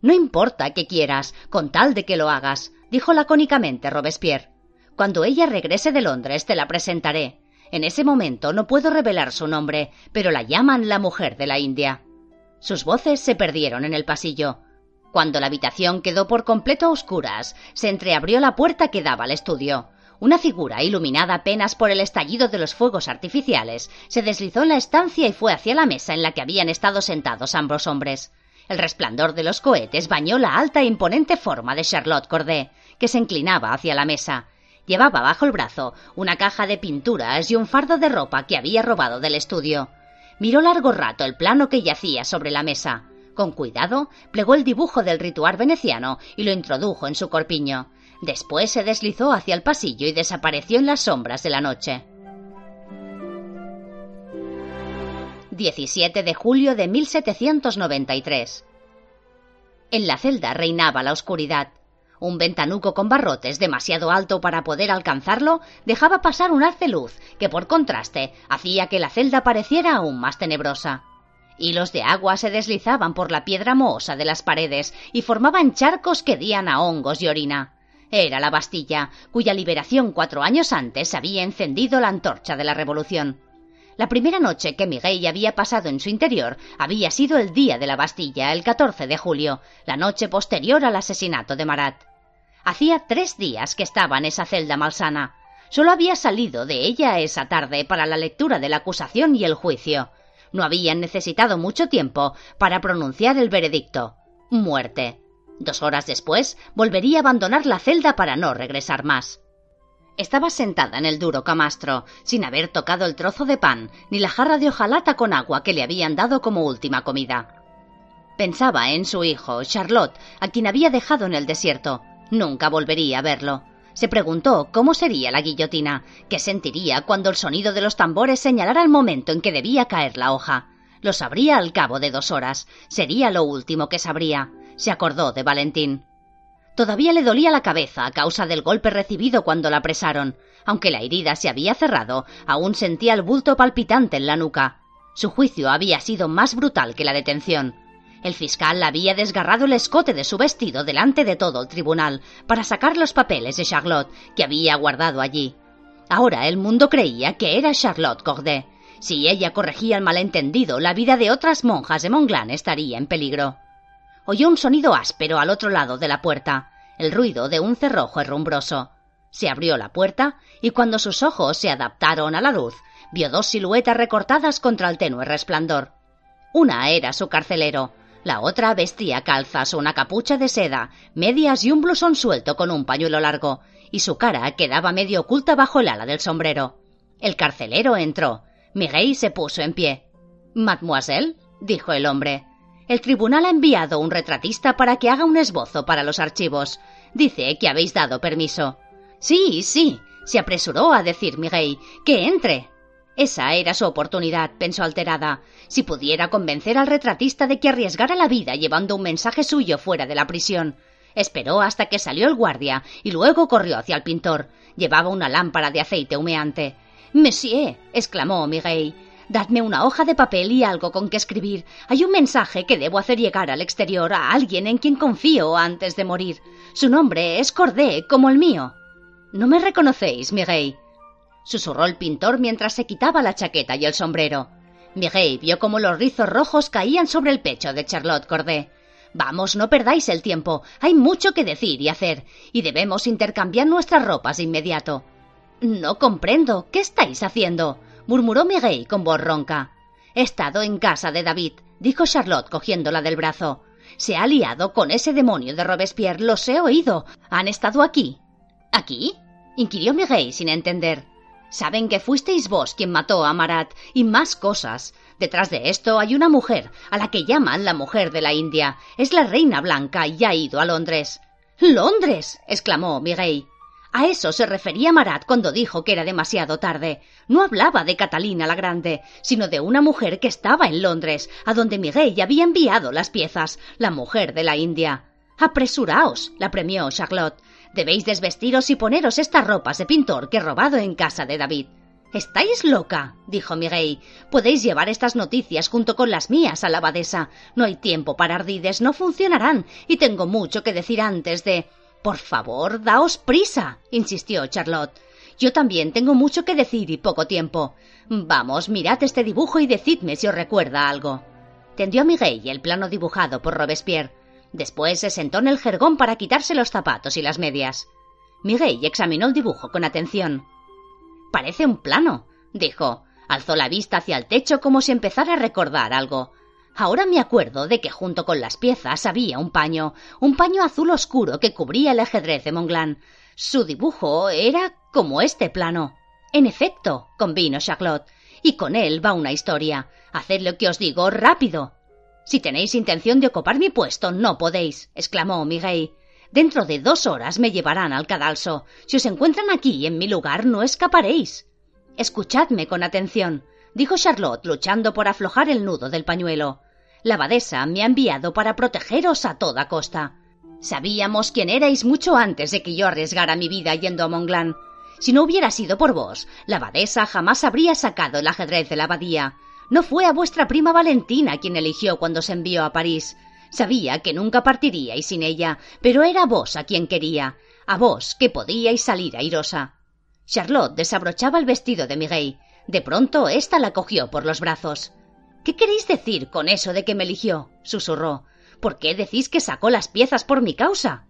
No importa que quieras, con tal de que lo hagas, dijo lacónicamente Robespierre. Cuando ella regrese de Londres te la presentaré. En ese momento no puedo revelar su nombre, pero la llaman la mujer de la India. Sus voces se perdieron en el pasillo. Cuando la habitación quedó por completo a oscuras, se entreabrió la puerta que daba al estudio. Una figura, iluminada apenas por el estallido de los fuegos artificiales, se deslizó en la estancia y fue hacia la mesa en la que habían estado sentados ambos hombres. El resplandor de los cohetes bañó la alta e imponente forma de Charlotte Corday, que se inclinaba hacia la mesa. Llevaba bajo el brazo una caja de pinturas y un fardo de ropa que había robado del estudio. Miró largo rato el plano que yacía sobre la mesa. Con cuidado, plegó el dibujo del ritual veneciano y lo introdujo en su corpiño. Después se deslizó hacia el pasillo y desapareció en las sombras de la noche. 17 de julio de 1793. En la celda reinaba la oscuridad. Un ventanuco con barrotes demasiado alto para poder alcanzarlo dejaba pasar un haz de luz que, por contraste, hacía que la celda pareciera aún más tenebrosa. Hilos de agua se deslizaban por la piedra mohosa de las paredes y formaban charcos que dían a hongos y orina. Era la Bastilla, cuya liberación cuatro años antes había encendido la antorcha de la Revolución. La primera noche que Miguel había pasado en su interior había sido el día de la Bastilla, el 14 de julio, la noche posterior al asesinato de Marat. Hacía tres días que estaba en esa celda malsana. Solo había salido de ella esa tarde para la lectura de la acusación y el juicio. No habían necesitado mucho tiempo para pronunciar el veredicto. Muerte. Dos horas después volvería a abandonar la celda para no regresar más. Estaba sentada en el duro camastro, sin haber tocado el trozo de pan ni la jarra de hojalata con agua que le habían dado como última comida. Pensaba en su hijo, Charlotte, a quien había dejado en el desierto. Nunca volvería a verlo. Se preguntó cómo sería la guillotina, qué sentiría cuando el sonido de los tambores señalara el momento en que debía caer la hoja. Lo sabría al cabo de dos horas. Sería lo último que sabría. Se acordó de Valentín. Todavía le dolía la cabeza a causa del golpe recibido cuando la apresaron. Aunque la herida se había cerrado, aún sentía el bulto palpitante en la nuca. Su juicio había sido más brutal que la detención. El fiscal había desgarrado el escote de su vestido delante de todo el tribunal para sacar los papeles de Charlotte que había guardado allí. Ahora el mundo creía que era Charlotte Corday. Si ella corregía el malentendido, la vida de otras monjas de Montglan estaría en peligro oyó un sonido áspero al otro lado de la puerta, el ruido de un cerrojo herrumbroso. Se abrió la puerta y cuando sus ojos se adaptaron a la luz, vio dos siluetas recortadas contra el tenue resplandor. Una era su carcelero, la otra vestía calzas, una capucha de seda, medias y un blusón suelto con un pañuelo largo, y su cara quedaba medio oculta bajo el ala del sombrero. El carcelero entró. Miguel se puso en pie. Mademoiselle, dijo el hombre. El tribunal ha enviado un retratista para que haga un esbozo para los archivos. Dice que habéis dado permiso. Sí, sí, se apresuró a decir Miguel. Que entre. Esa era su oportunidad, pensó alterada. Si pudiera convencer al retratista de que arriesgara la vida llevando un mensaje suyo fuera de la prisión. Esperó hasta que salió el guardia y luego corrió hacia el pintor. Llevaba una lámpara de aceite humeante. Monsieur, exclamó Miguel, Dadme una hoja de papel y algo con que escribir. Hay un mensaje que debo hacer llegar al exterior a alguien en quien confío antes de morir. Su nombre es Cordé, como el mío. ¿No me reconocéis, Miguel? Susurró el pintor mientras se quitaba la chaqueta y el sombrero. Miguel vio cómo los rizos rojos caían sobre el pecho de Charlotte Cordé. Vamos, no perdáis el tiempo. Hay mucho que decir y hacer, y debemos intercambiar nuestras ropas de inmediato. No comprendo. ¿Qué estáis haciendo? Murmuró Miguel con voz ronca. He estado en casa de David, dijo Charlotte cogiéndola del brazo. Se ha liado con ese demonio de Robespierre, los he oído. Han estado aquí. ¿Aquí? inquirió Miguel sin entender. Saben que fuisteis vos quien mató a Marat y más cosas. Detrás de esto hay una mujer, a la que llaman la mujer de la India. Es la reina blanca y ha ido a Londres. Londres. exclamó Miguel. A eso se refería Marat cuando dijo que era demasiado tarde. No hablaba de Catalina la Grande, sino de una mujer que estaba en Londres, a donde Miguel había enviado las piezas, la mujer de la India. Apresuraos, la premió Charlotte. Debéis desvestiros y poneros estas ropas de pintor que he robado en casa de David. Estáis loca, dijo Miguel. Podéis llevar estas noticias junto con las mías a la abadesa. No hay tiempo para ardides, no funcionarán, y tengo mucho que decir antes de. Por favor, daos prisa, insistió Charlotte. Yo también tengo mucho que decir y poco tiempo. Vamos, mirad este dibujo y decidme si os recuerda algo. Tendió a Miguel el plano dibujado por Robespierre. Después se sentó en el jergón para quitarse los zapatos y las medias. Miguel examinó el dibujo con atención. Parece un plano, dijo. Alzó la vista hacia el techo como si empezara a recordar algo. Ahora me acuerdo de que junto con las piezas había un paño, un paño azul oscuro que cubría el ajedrez de Monglán. Su dibujo era como este plano. En efecto, convino Charlotte. y con él va una historia. Haced lo que os digo rápido. Si tenéis intención de ocupar mi puesto, no podéis, exclamó Miguel. Dentro de dos horas me llevarán al cadalso. Si os encuentran aquí, en mi lugar, no escaparéis. Escuchadme con atención, dijo Charlotte, luchando por aflojar el nudo del pañuelo. La abadesa me ha enviado para protegeros a toda costa. Sabíamos quién erais mucho antes de que yo arriesgara mi vida yendo a Monglán. Si no hubiera sido por vos, la abadesa jamás habría sacado el ajedrez de la abadía. No fue a vuestra prima Valentina quien eligió cuando se envió a París. Sabía que nunca partiríais sin ella, pero era vos a quien quería, a vos que podíais salir airosa. Charlotte desabrochaba el vestido de Miguel. De pronto ésta la cogió por los brazos. ¿Qué queréis decir con eso de que me eligió? susurró. ¿Por qué decís que sacó las piezas por mi causa?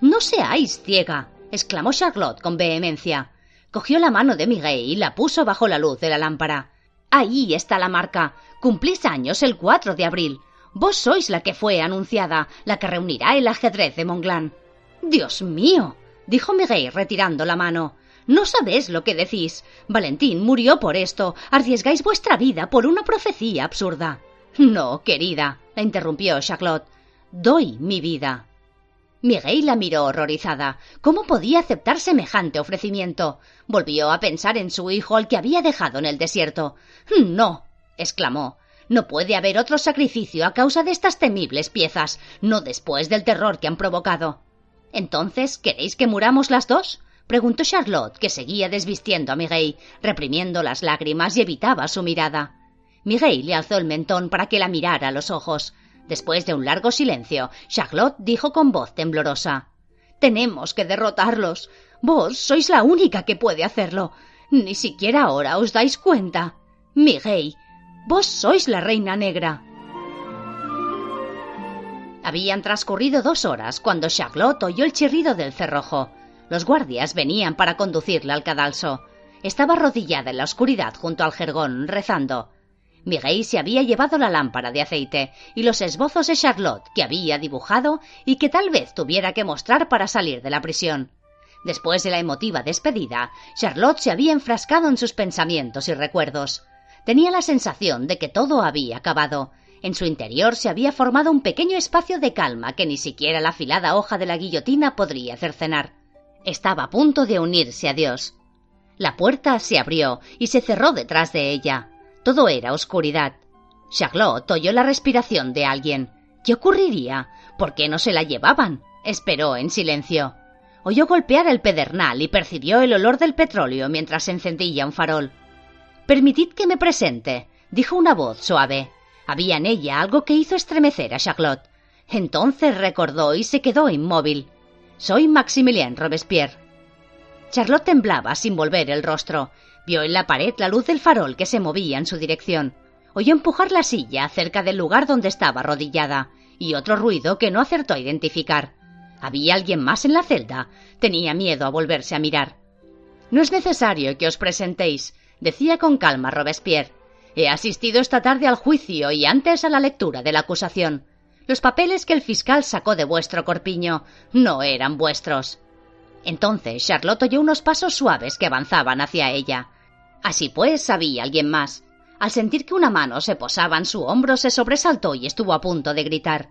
No seáis ciega, exclamó Charlotte con vehemencia. Cogió la mano de Miguel y la puso bajo la luz de la lámpara. Ahí está la marca. Cumplís años el 4 de abril. Vos sois la que fue anunciada, la que reunirá el ajedrez de Monglán. Dios mío, dijo Miguel retirando la mano. No sabéis lo que decís. Valentín murió por esto. Arriesgáis vuestra vida por una profecía absurda. No, querida, la interrumpió Charlotte. Doy mi vida. Miguel la miró horrorizada. ¿Cómo podía aceptar semejante ofrecimiento? Volvió a pensar en su hijo al que había dejado en el desierto. No, exclamó. No puede haber otro sacrificio a causa de estas temibles piezas, no después del terror que han provocado. Entonces, ¿queréis que muramos las dos? Preguntó Charlotte, que seguía desvistiendo a Miguel, reprimiendo las lágrimas y evitaba su mirada. Miguel le alzó el mentón para que la mirara a los ojos. Después de un largo silencio, Charlotte dijo con voz temblorosa Tenemos que derrotarlos. Vos sois la única que puede hacerlo. Ni siquiera ahora os dais cuenta. Miguel, vos sois la reina negra. Habían transcurrido dos horas cuando Charlotte oyó el chirrido del cerrojo. Los guardias venían para conducirla al cadalso. Estaba arrodillada en la oscuridad junto al jergón, rezando. Miguel se había llevado la lámpara de aceite y los esbozos de Charlotte que había dibujado y que tal vez tuviera que mostrar para salir de la prisión. Después de la emotiva despedida, Charlotte se había enfrascado en sus pensamientos y recuerdos. Tenía la sensación de que todo había acabado. En su interior se había formado un pequeño espacio de calma que ni siquiera la afilada hoja de la guillotina podría cercenar. Estaba a punto de unirse a Dios. La puerta se abrió y se cerró detrás de ella. Todo era oscuridad. Charlotte oyó la respiración de alguien. ¿Qué ocurriría? ¿Por qué no se la llevaban? Esperó en silencio. Oyó golpear el pedernal y percibió el olor del petróleo mientras encendía un farol. Permitid que me presente, dijo una voz suave. Había en ella algo que hizo estremecer a Charlotte. Entonces recordó y se quedó inmóvil. Soy Maximilien Robespierre. Charlotte temblaba sin volver el rostro. Vio en la pared la luz del farol que se movía en su dirección. Oyó empujar la silla cerca del lugar donde estaba arrodillada, y otro ruido que no acertó a identificar. ¿Había alguien más en la celda? Tenía miedo a volverse a mirar. No es necesario que os presentéis, decía con calma Robespierre. He asistido esta tarde al juicio y antes a la lectura de la acusación. Los papeles que el fiscal sacó de vuestro corpiño no eran vuestros. Entonces Charlotte oyó unos pasos suaves que avanzaban hacia ella. Así pues, había alguien más. Al sentir que una mano se posaba en su hombro, se sobresaltó y estuvo a punto de gritar.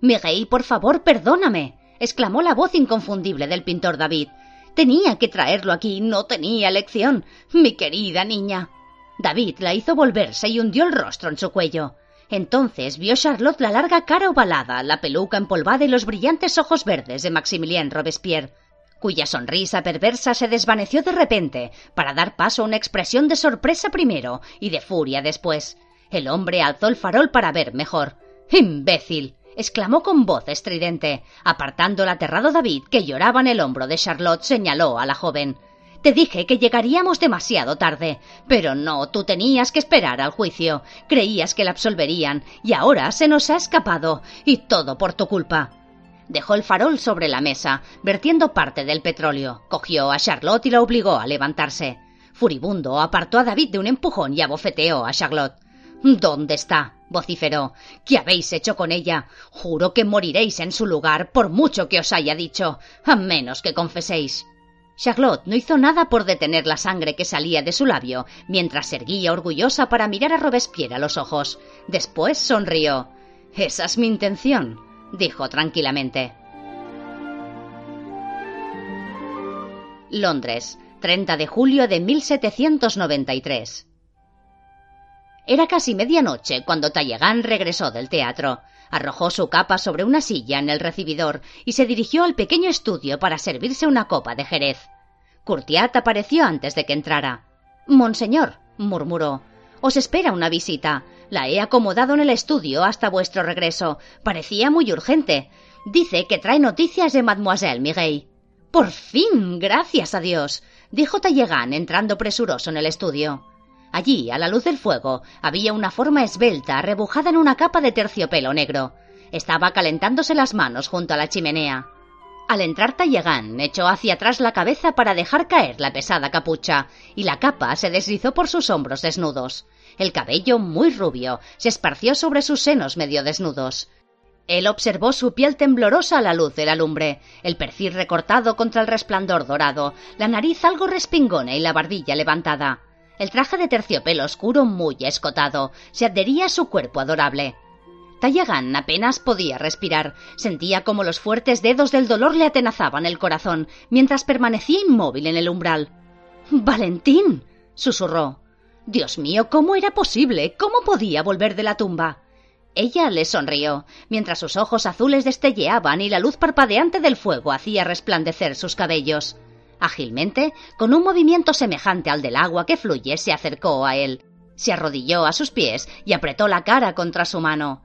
Miguel, por favor, perdóname. exclamó la voz inconfundible del pintor David. Tenía que traerlo aquí, no tenía elección. Mi querida niña. David la hizo volverse y hundió el rostro en su cuello. Entonces vio Charlotte la larga cara ovalada, la peluca empolvada y los brillantes ojos verdes de Maximilien Robespierre, cuya sonrisa perversa se desvaneció de repente para dar paso a una expresión de sorpresa primero y de furia después. El hombre alzó el farol para ver mejor. ¡Imbécil! exclamó con voz estridente. Apartando el aterrado David, que lloraba en el hombro de Charlotte, señaló a la joven. Te dije que llegaríamos demasiado tarde. Pero no, tú tenías que esperar al juicio. Creías que la absolverían, y ahora se nos ha escapado, y todo por tu culpa. Dejó el farol sobre la mesa, vertiendo parte del petróleo. Cogió a Charlotte y la obligó a levantarse. Furibundo, apartó a David de un empujón y abofeteó a Charlotte. ¿Dónde está? vociferó. ¿Qué habéis hecho con ella? Juro que moriréis en su lugar, por mucho que os haya dicho, a menos que confeséis. Charlotte no hizo nada por detener la sangre que salía de su labio, mientras erguía orgullosa para mirar a Robespierre a los ojos. Después sonrió. Esa es mi intención, dijo tranquilamente. Londres, 30 de julio de 1793. Era casi medianoche cuando Talleyrand regresó del teatro. Arrojó su capa sobre una silla en el recibidor y se dirigió al pequeño estudio para servirse una copa de jerez. Courtiat apareció antes de que entrara. Monseñor, murmuró, os espera una visita. La he acomodado en el estudio hasta vuestro regreso. Parecía muy urgente. Dice que trae noticias de Mademoiselle Mireille. Por fin, gracias a Dios, dijo Talleyrand entrando presuroso en el estudio. Allí, a la luz del fuego, había una forma esbelta rebujada en una capa de terciopelo negro. Estaba calentándose las manos junto a la chimenea. Al entrar Talleyrand echó hacia atrás la cabeza para dejar caer la pesada capucha, y la capa se deslizó por sus hombros desnudos. El cabello, muy rubio, se esparció sobre sus senos medio desnudos. Él observó su piel temblorosa a la luz de la lumbre, el perfil recortado contra el resplandor dorado, la nariz algo respingona y la barbilla levantada. El traje de terciopelo oscuro muy escotado se adhería a su cuerpo adorable. Tayagan apenas podía respirar. Sentía como los fuertes dedos del dolor le atenazaban el corazón mientras permanecía inmóvil en el umbral. Valentín. susurró. Dios mío, ¿cómo era posible? ¿Cómo podía volver de la tumba? Ella le sonrió, mientras sus ojos azules destelleaban y la luz parpadeante del fuego hacía resplandecer sus cabellos. Ágilmente, con un movimiento semejante al del agua que fluye, se acercó a él. Se arrodilló a sus pies y apretó la cara contra su mano.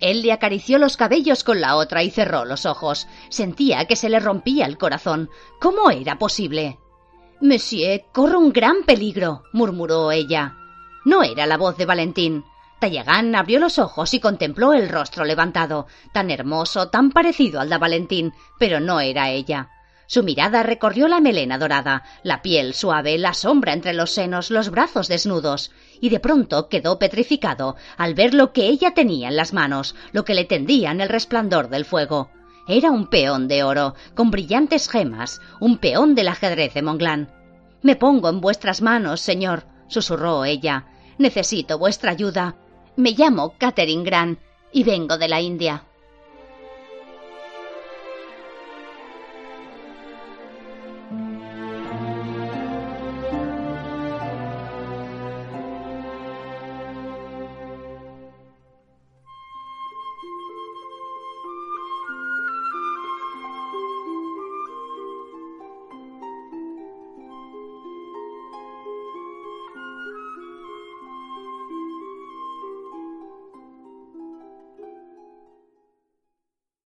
Él le acarició los cabellos con la otra y cerró los ojos. Sentía que se le rompía el corazón. ¿Cómo era posible? Monsieur, corro un gran peligro, murmuró ella. No era la voz de Valentín. Tallagán abrió los ojos y contempló el rostro levantado, tan hermoso, tan parecido al de Valentín, pero no era ella. Su mirada recorrió la melena dorada, la piel suave, la sombra entre los senos, los brazos desnudos, y de pronto quedó petrificado al ver lo que ella tenía en las manos, lo que le tendía en el resplandor del fuego. Era un peón de oro, con brillantes gemas, un peón del ajedrez de Monglán. Me pongo en vuestras manos, señor, susurró ella. Necesito vuestra ayuda. Me llamo Catherine Grant y vengo de la India.